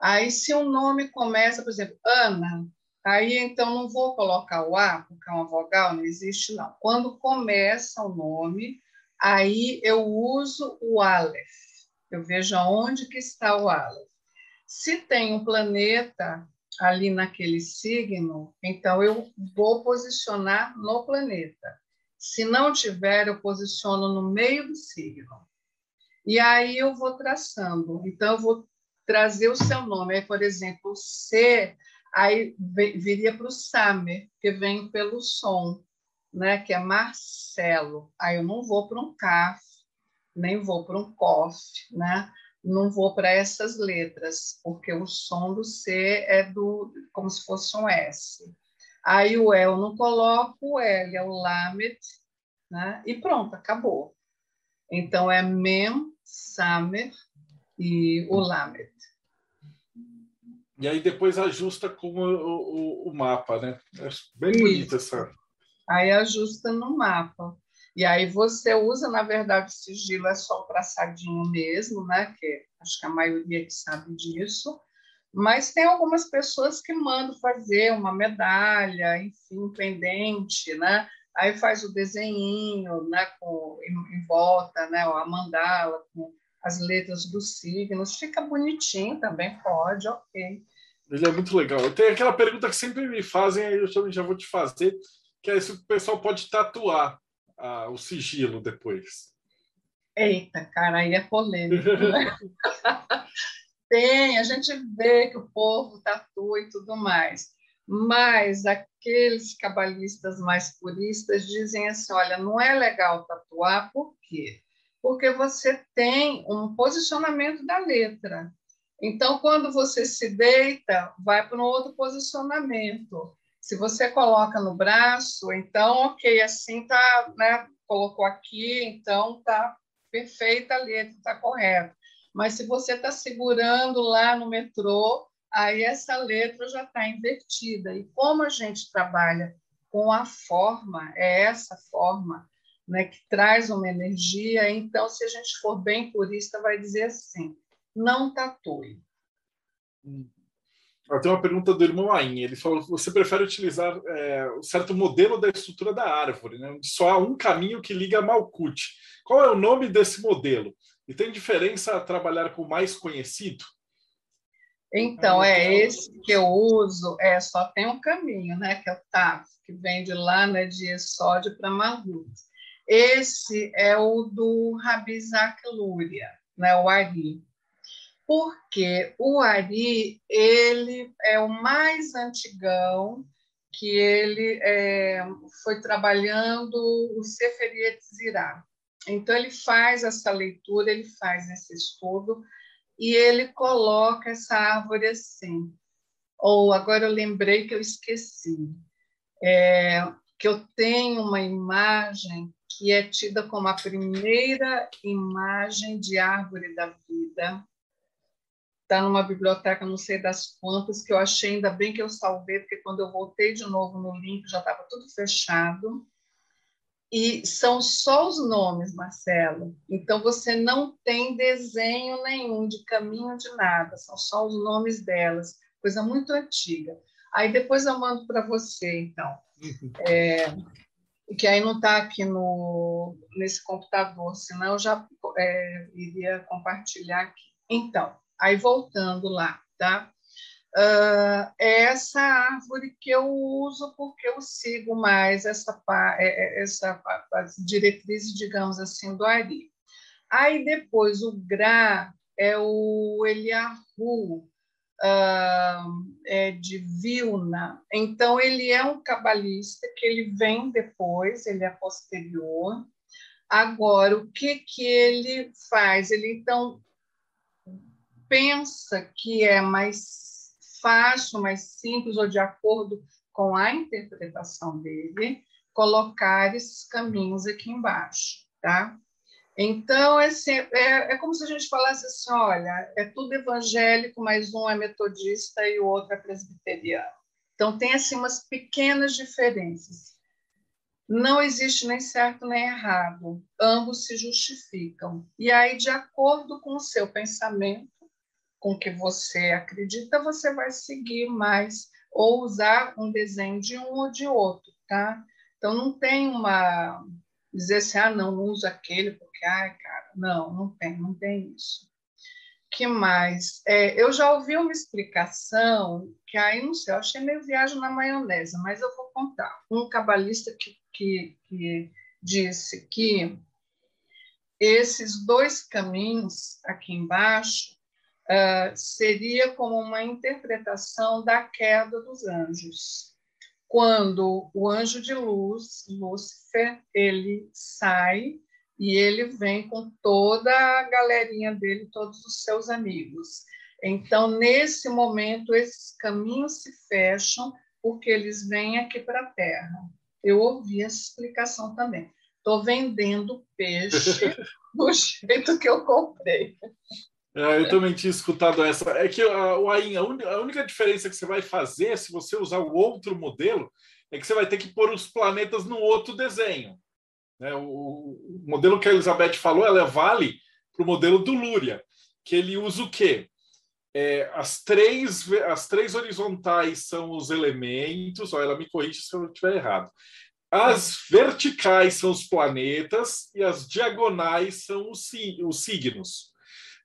Aí, se o um nome começa, por exemplo, Ana, aí então não vou colocar o A, porque é uma vogal, não existe, não. Quando começa o nome, aí eu uso o Aleph. Eu vejo aonde que está o Aleph. Se tem um planeta ali naquele signo, então eu vou posicionar no planeta. Se não tiver, eu posiciono no meio do signo. E aí eu vou traçando. Então, eu vou trazer o seu nome. Aí, por exemplo, C, aí viria para o Samer, que vem pelo som, né? que é Marcelo. Aí eu não vou para um CAF, nem vou para um COF, né? não vou para essas letras, porque o som do C é do como se fosse um S. Aí o E eu não coloco, o L é o Lamed, né? e pronto, acabou. Então é Mem, Samer e o Lamed. E aí depois ajusta com o, o, o mapa, né? É bem bonita essa. Aí ajusta no mapa. E aí você usa, na verdade, o sigilo é só o traçadinho mesmo, né? Que acho que a maioria que sabe disso. Mas tem algumas pessoas que mandam fazer uma medalha, enfim, um pendente, né? Aí faz o desenho, né, com, em, em volta, né, a mandala com as letras dos signos, fica bonitinho também, pode, ok. Ele é muito legal. Tem aquela pergunta que sempre me fazem, aí eu também já vou te fazer, que é se o pessoal pode tatuar ah, o sigilo depois. Eita, cara, aí é polêmico. Né? Tem, a gente vê que o povo tatua e tudo mais, mas aqueles cabalistas mais puristas dizem assim: olha, não é legal tatuar, por quê? Porque você tem um posicionamento da letra. Então, quando você se deita, vai para um outro posicionamento. Se você coloca no braço, então, ok, assim tá, né? Colocou aqui, então tá perfeita a letra, está correta. Mas se você está segurando lá no metrô, aí essa letra já está invertida. E como a gente trabalha com a forma, é essa forma né, que traz uma energia, então, se a gente for bem purista, vai dizer assim: não tatue. Tem uma pergunta do irmão Ain. Ele falou: você prefere utilizar é, um certo modelo da estrutura da árvore, né, só há um caminho que liga a Malkuth. Qual é o nome desse modelo? E tem diferença trabalhar com o mais conhecido? Então, é esse que eu uso, é só tem um caminho, né? Que é o TAF, que vem de lá, né, de Esódio para Mahut. Esse é o do Rabizak Lúria, né, o Ari. Porque o Ari, ele é o mais antigão, que ele é, foi trabalhando o Seferiet Zirah. Então, ele faz essa leitura, ele faz esse estudo e ele coloca essa árvore assim. Ou agora eu lembrei que eu esqueci, é, que eu tenho uma imagem que é tida como a primeira imagem de árvore da vida. Está numa biblioteca, não sei das quantas, que eu achei ainda bem que eu salvei, porque quando eu voltei de novo no link já estava tudo fechado. E são só os nomes, Marcelo. Então você não tem desenho nenhum de caminho de nada, são só os nomes delas, coisa muito antiga. Aí depois eu mando para você, então. Uhum. É, que aí não está aqui no, nesse computador, senão eu já é, iria compartilhar aqui. Então, aí voltando lá, tá? Uh, é essa árvore que eu uso porque eu sigo mais essa, é, é, essa as diretrizes, digamos assim, do Ari. Aí depois o Gra é o Eliahu, uh, é de Vilna. Então ele é um cabalista que ele vem depois, ele é posterior. Agora, o que que ele faz? Ele então pensa que é mais fácil, mais simples ou de acordo com a interpretação dele, colocar esses caminhos aqui embaixo, tá? Então, é, é, é, como se a gente falasse assim, olha, é tudo evangélico, mas um é metodista e o outro é presbiteriano. Então, tem, assim, umas pequenas diferenças. Não existe nem certo nem errado, ambos se justificam. E aí, de acordo com o seu pensamento, com que você acredita, você vai seguir mais ou usar um desenho de um ou de outro, tá? Então não tem uma dizer assim, ah, não, não uso aquele porque, ai, cara, não, não tem, não tem isso. Que mais? É, eu já ouvi uma explicação que aí não sei, eu achei meio viagem na maionese, mas eu vou contar. Um cabalista que, que, que disse que esses dois caminhos aqui embaixo uh, seria como uma interpretação da queda dos anjos. Quando o anjo de luz, Lúcifer, ele sai e ele vem com toda a galerinha dele, todos os seus amigos. Então, nesse momento, esses caminhos se fecham porque eles vêm aqui para a Terra. Eu ouvi essa explicação também. Estou vendendo peixe do jeito que eu comprei. É, eu também tinha escutado essa. É que a, a, única diferença que você vai fazer se você usar o outro modelo é que você vai ter que pôr os planetas no outro desenho. Né? O, o, modelo que a Elizabeth falou, ela vale para o modelo do Lúria, que ele usa o quê? É, as, três, as três horizontais são os elementos, ó, ela me corrige se eu estiver errado. As verticais são os planetas e as diagonais são os, os signos.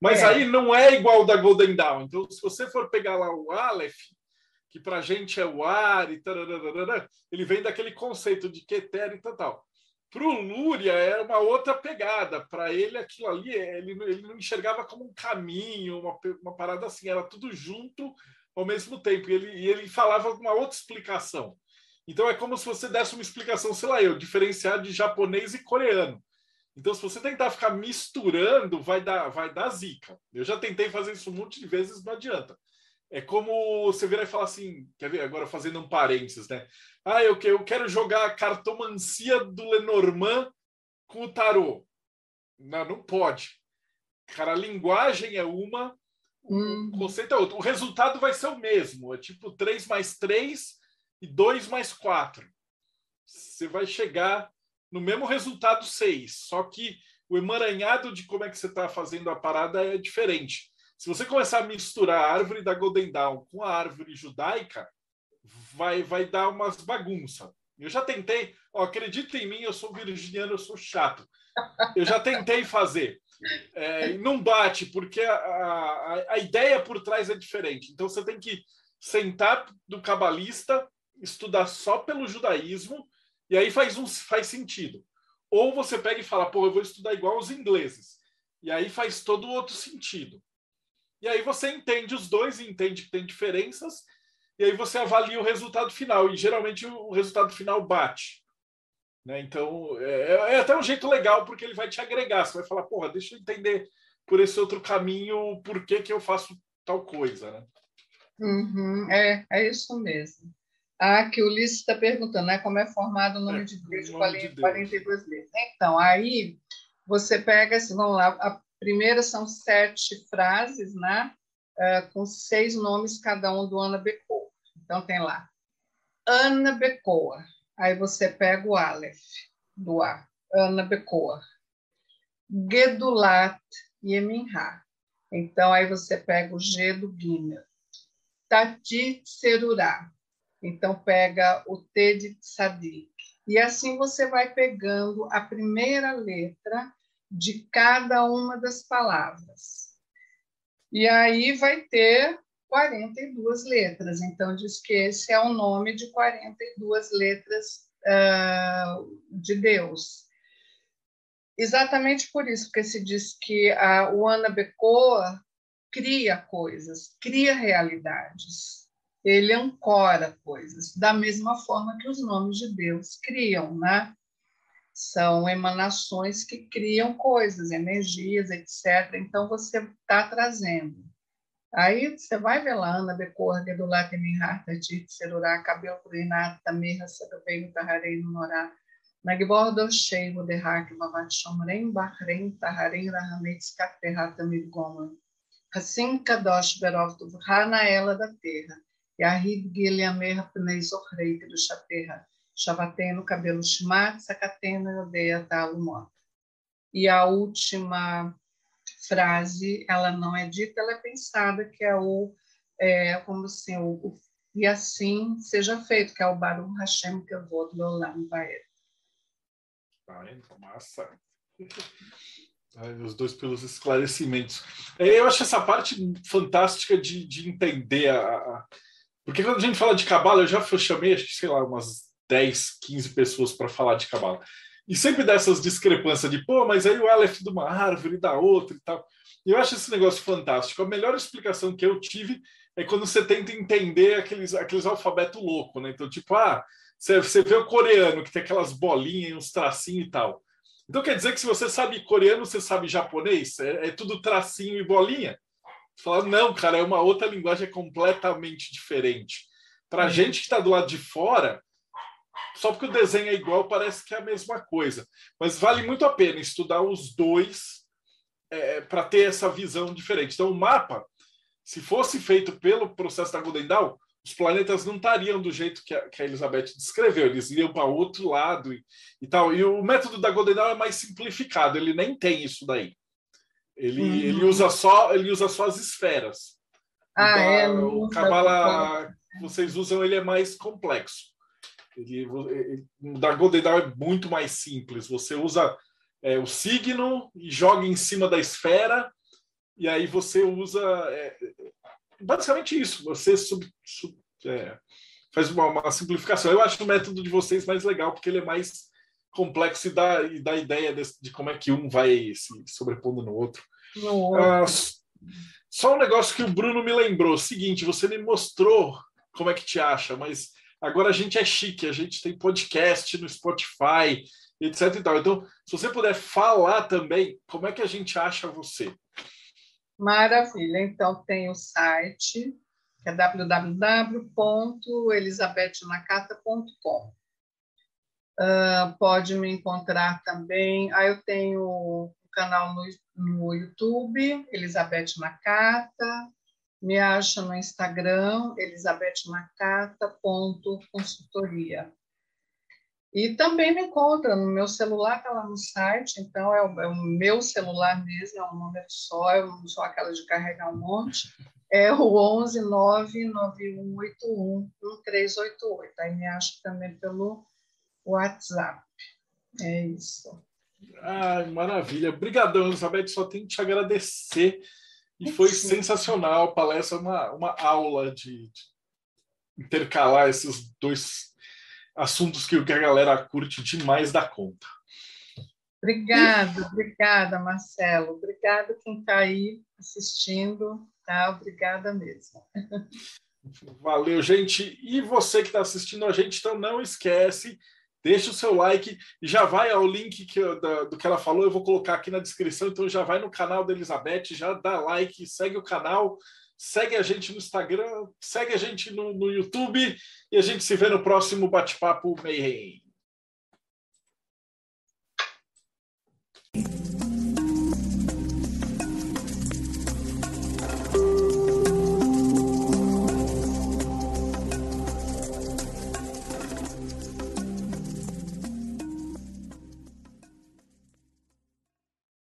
Mas é. aí não é igual da Golden Dawn. Então, se você for pegar lá o Aleph, que para a gente é o ar e ele vem daquele conceito de Keter e tal, tal. Para o Lúria era uma outra pegada. Para ele, aquilo ali, ele, ele não enxergava como um caminho, uma, uma parada assim, era tudo junto ao mesmo tempo. E ele, e ele falava uma outra explicação. Então é como se você desse uma explicação, sei lá, eu, diferenciar de japonês e coreano. Então, se você tentar ficar misturando, vai dar, vai dar zica. Eu já tentei fazer isso um monte de vezes, não adianta. É como você virar e falar assim, quer ver? Agora fazendo um parênteses, né? Ah, eu, eu quero jogar a cartomancia do Lenormand com o tarô. Não, não pode. Cara, a linguagem é uma, hum. o conceito é outro. O resultado vai ser o mesmo. É tipo 3 mais 3 e 2 mais 4. Você vai chegar no mesmo resultado 6, só que o emaranhado de como é que você está fazendo a parada é diferente. Se você começar a misturar a árvore da Golden Dawn com a árvore judaica, vai, vai dar umas bagunças. Eu já tentei, ó, acredita em mim, eu sou virginiano, eu sou chato. Eu já tentei fazer. É, não bate, porque a, a, a ideia por trás é diferente. Então você tem que sentar do cabalista, estudar só pelo judaísmo e aí faz, um, faz sentido. Ou você pega e fala, pô, eu vou estudar igual os ingleses. E aí faz todo outro sentido. E aí você entende os dois, entende que tem diferenças, e aí você avalia o resultado final. E geralmente o resultado final bate. Né? Então, é, é até um jeito legal, porque ele vai te agregar. Você vai falar, porra, deixa eu entender por esse outro caminho por que, que eu faço tal coisa. Né? Uhum, é, é isso mesmo. Ah, que o Ulisses está perguntando, né? Como é formado o nome é, de Deus de 42 letras. Então, aí você pega, assim, vamos lá, a primeira são sete frases, né? Uh, com seis nomes cada um do Ana Becoa. Então, tem lá, Ana Becoa. Aí você pega o Aleph, do A, Ana Becoa. Gedulat Yeminha. Então, aí você pega o G do Gimel. Tati Serurá. Então, pega o T de Tzadik. E assim você vai pegando a primeira letra de cada uma das palavras. E aí vai ter 42 letras. Então, diz que esse é o nome de 42 letras uh, de Deus. Exatamente por isso que se diz que a, o Ana Becoa cria coisas, cria realidades ele ancora coisas, da mesma forma que os nomes de Deus criam, né? São emanações que criam coisas, energias, etc. Então, você está trazendo. Aí você vai ver lá, Ana Becor, Gedulat, Minharta, Tit, Serurá, Cabelo Purinata, Mirra, Sadoveio, Taharei, Norá, Nagbor, Doshei, Muderrak, Vavat, Shomrem, Bahrem, Taharei, Rahamet, Skaterrata, Mirgoma. Assim, Kadosh, Berov, Tuvhana, ela da terra Yahid Gileamer Pnei Zohrei Kedushaterra, Shavateno Cabelo Shmat, Sakateno Yodeia Talumot. E a última frase, ela não é dita, ela é pensada, que é o, é, como assim, o, e assim seja feito, que é o Baruch Hashem que eu vou do Olam Baer. Massa. Os dois pelos esclarecimentos. É, eu acho essa parte fantástica de, de entender a, porque quando a gente fala de cabala, eu já chamei, acho que, sei lá, umas 10, 15 pessoas para falar de cabala. E sempre dessas discrepâncias de, pô, mas aí o Aleph de uma árvore da outra e tal. E eu acho esse negócio fantástico. A melhor explicação que eu tive é quando você tenta entender aqueles, aqueles alfabetos loucos, né? Então, tipo, ah, você, você vê o coreano que tem aquelas bolinhas, uns tracinhos e tal. Então quer dizer que se você sabe coreano, você sabe japonês? É, é tudo tracinho e bolinha? Fala, não, cara, é uma outra linguagem completamente diferente. Para a uhum. gente que está do lado de fora, só porque o desenho é igual, parece que é a mesma coisa. Mas vale muito a pena estudar os dois é, para ter essa visão diferente. Então, o mapa, se fosse feito pelo processo da Golden Dawn, os planetas não estariam do jeito que a, que a Elizabeth descreveu, eles iriam para outro lado e, e, tal. E o método da Golden Dawn é mais simplificado, ele nem tem isso daí. Ele, uhum. ele usa só ele usa só as esferas. Ah, então, é, o Kabbalah que vocês usam ele é mais complexo. Ele, ele, da Golden Dawn é muito mais simples. Você usa é, o signo e joga em cima da esfera e aí você usa é, basicamente isso. Você sub, sub, é, faz uma, uma, simplificação. Eu acho o método de vocês mais legal porque ele é mais complexo e dá, e dá ideia de, de como é que um vai se sobrepondo no outro. Ah, só um negócio que o Bruno me lembrou. Seguinte, você me mostrou como é que te acha, mas agora a gente é chique, a gente tem podcast no Spotify, etc. E tal. Então, se você puder falar também, como é que a gente acha você? Maravilha. Então, tem o site, que é www.elisabethnacata.com. Uh, pode me encontrar também. Aí ah, eu tenho um canal no, no YouTube, Elizabeth Macata. Me acha no Instagram, elizabethmacata.consultoria. E também me encontra no meu celular, está lá no site, então é o, é o, meu celular mesmo, é um número só, eu não sou aquela de carregar um monte. É o 11 99181 1388. Aí me acha também pelo WhatsApp. É isso. Ai, maravilha. Obrigadão, Elizabeth. Só tenho que te agradecer. E foi Sim. sensacional a palestra, uma, uma aula de, de, intercalar esses dois assuntos que, que a galera curte demais da conta. Obrigada, obrigada, Marcelo. Obrigada quem está aí assistindo. Tá? Obrigada mesmo. Valeu, gente. E você que está assistindo a gente, então não esquece deixa o seu like e já vai ao link que, da, do que ela falou, eu vou colocar aqui na descrição, então já vai no canal da Elizabeth, já dá like, segue o canal, segue a gente no Instagram, segue a gente no, no YouTube e a gente se vê no próximo bate-papo Mayhem.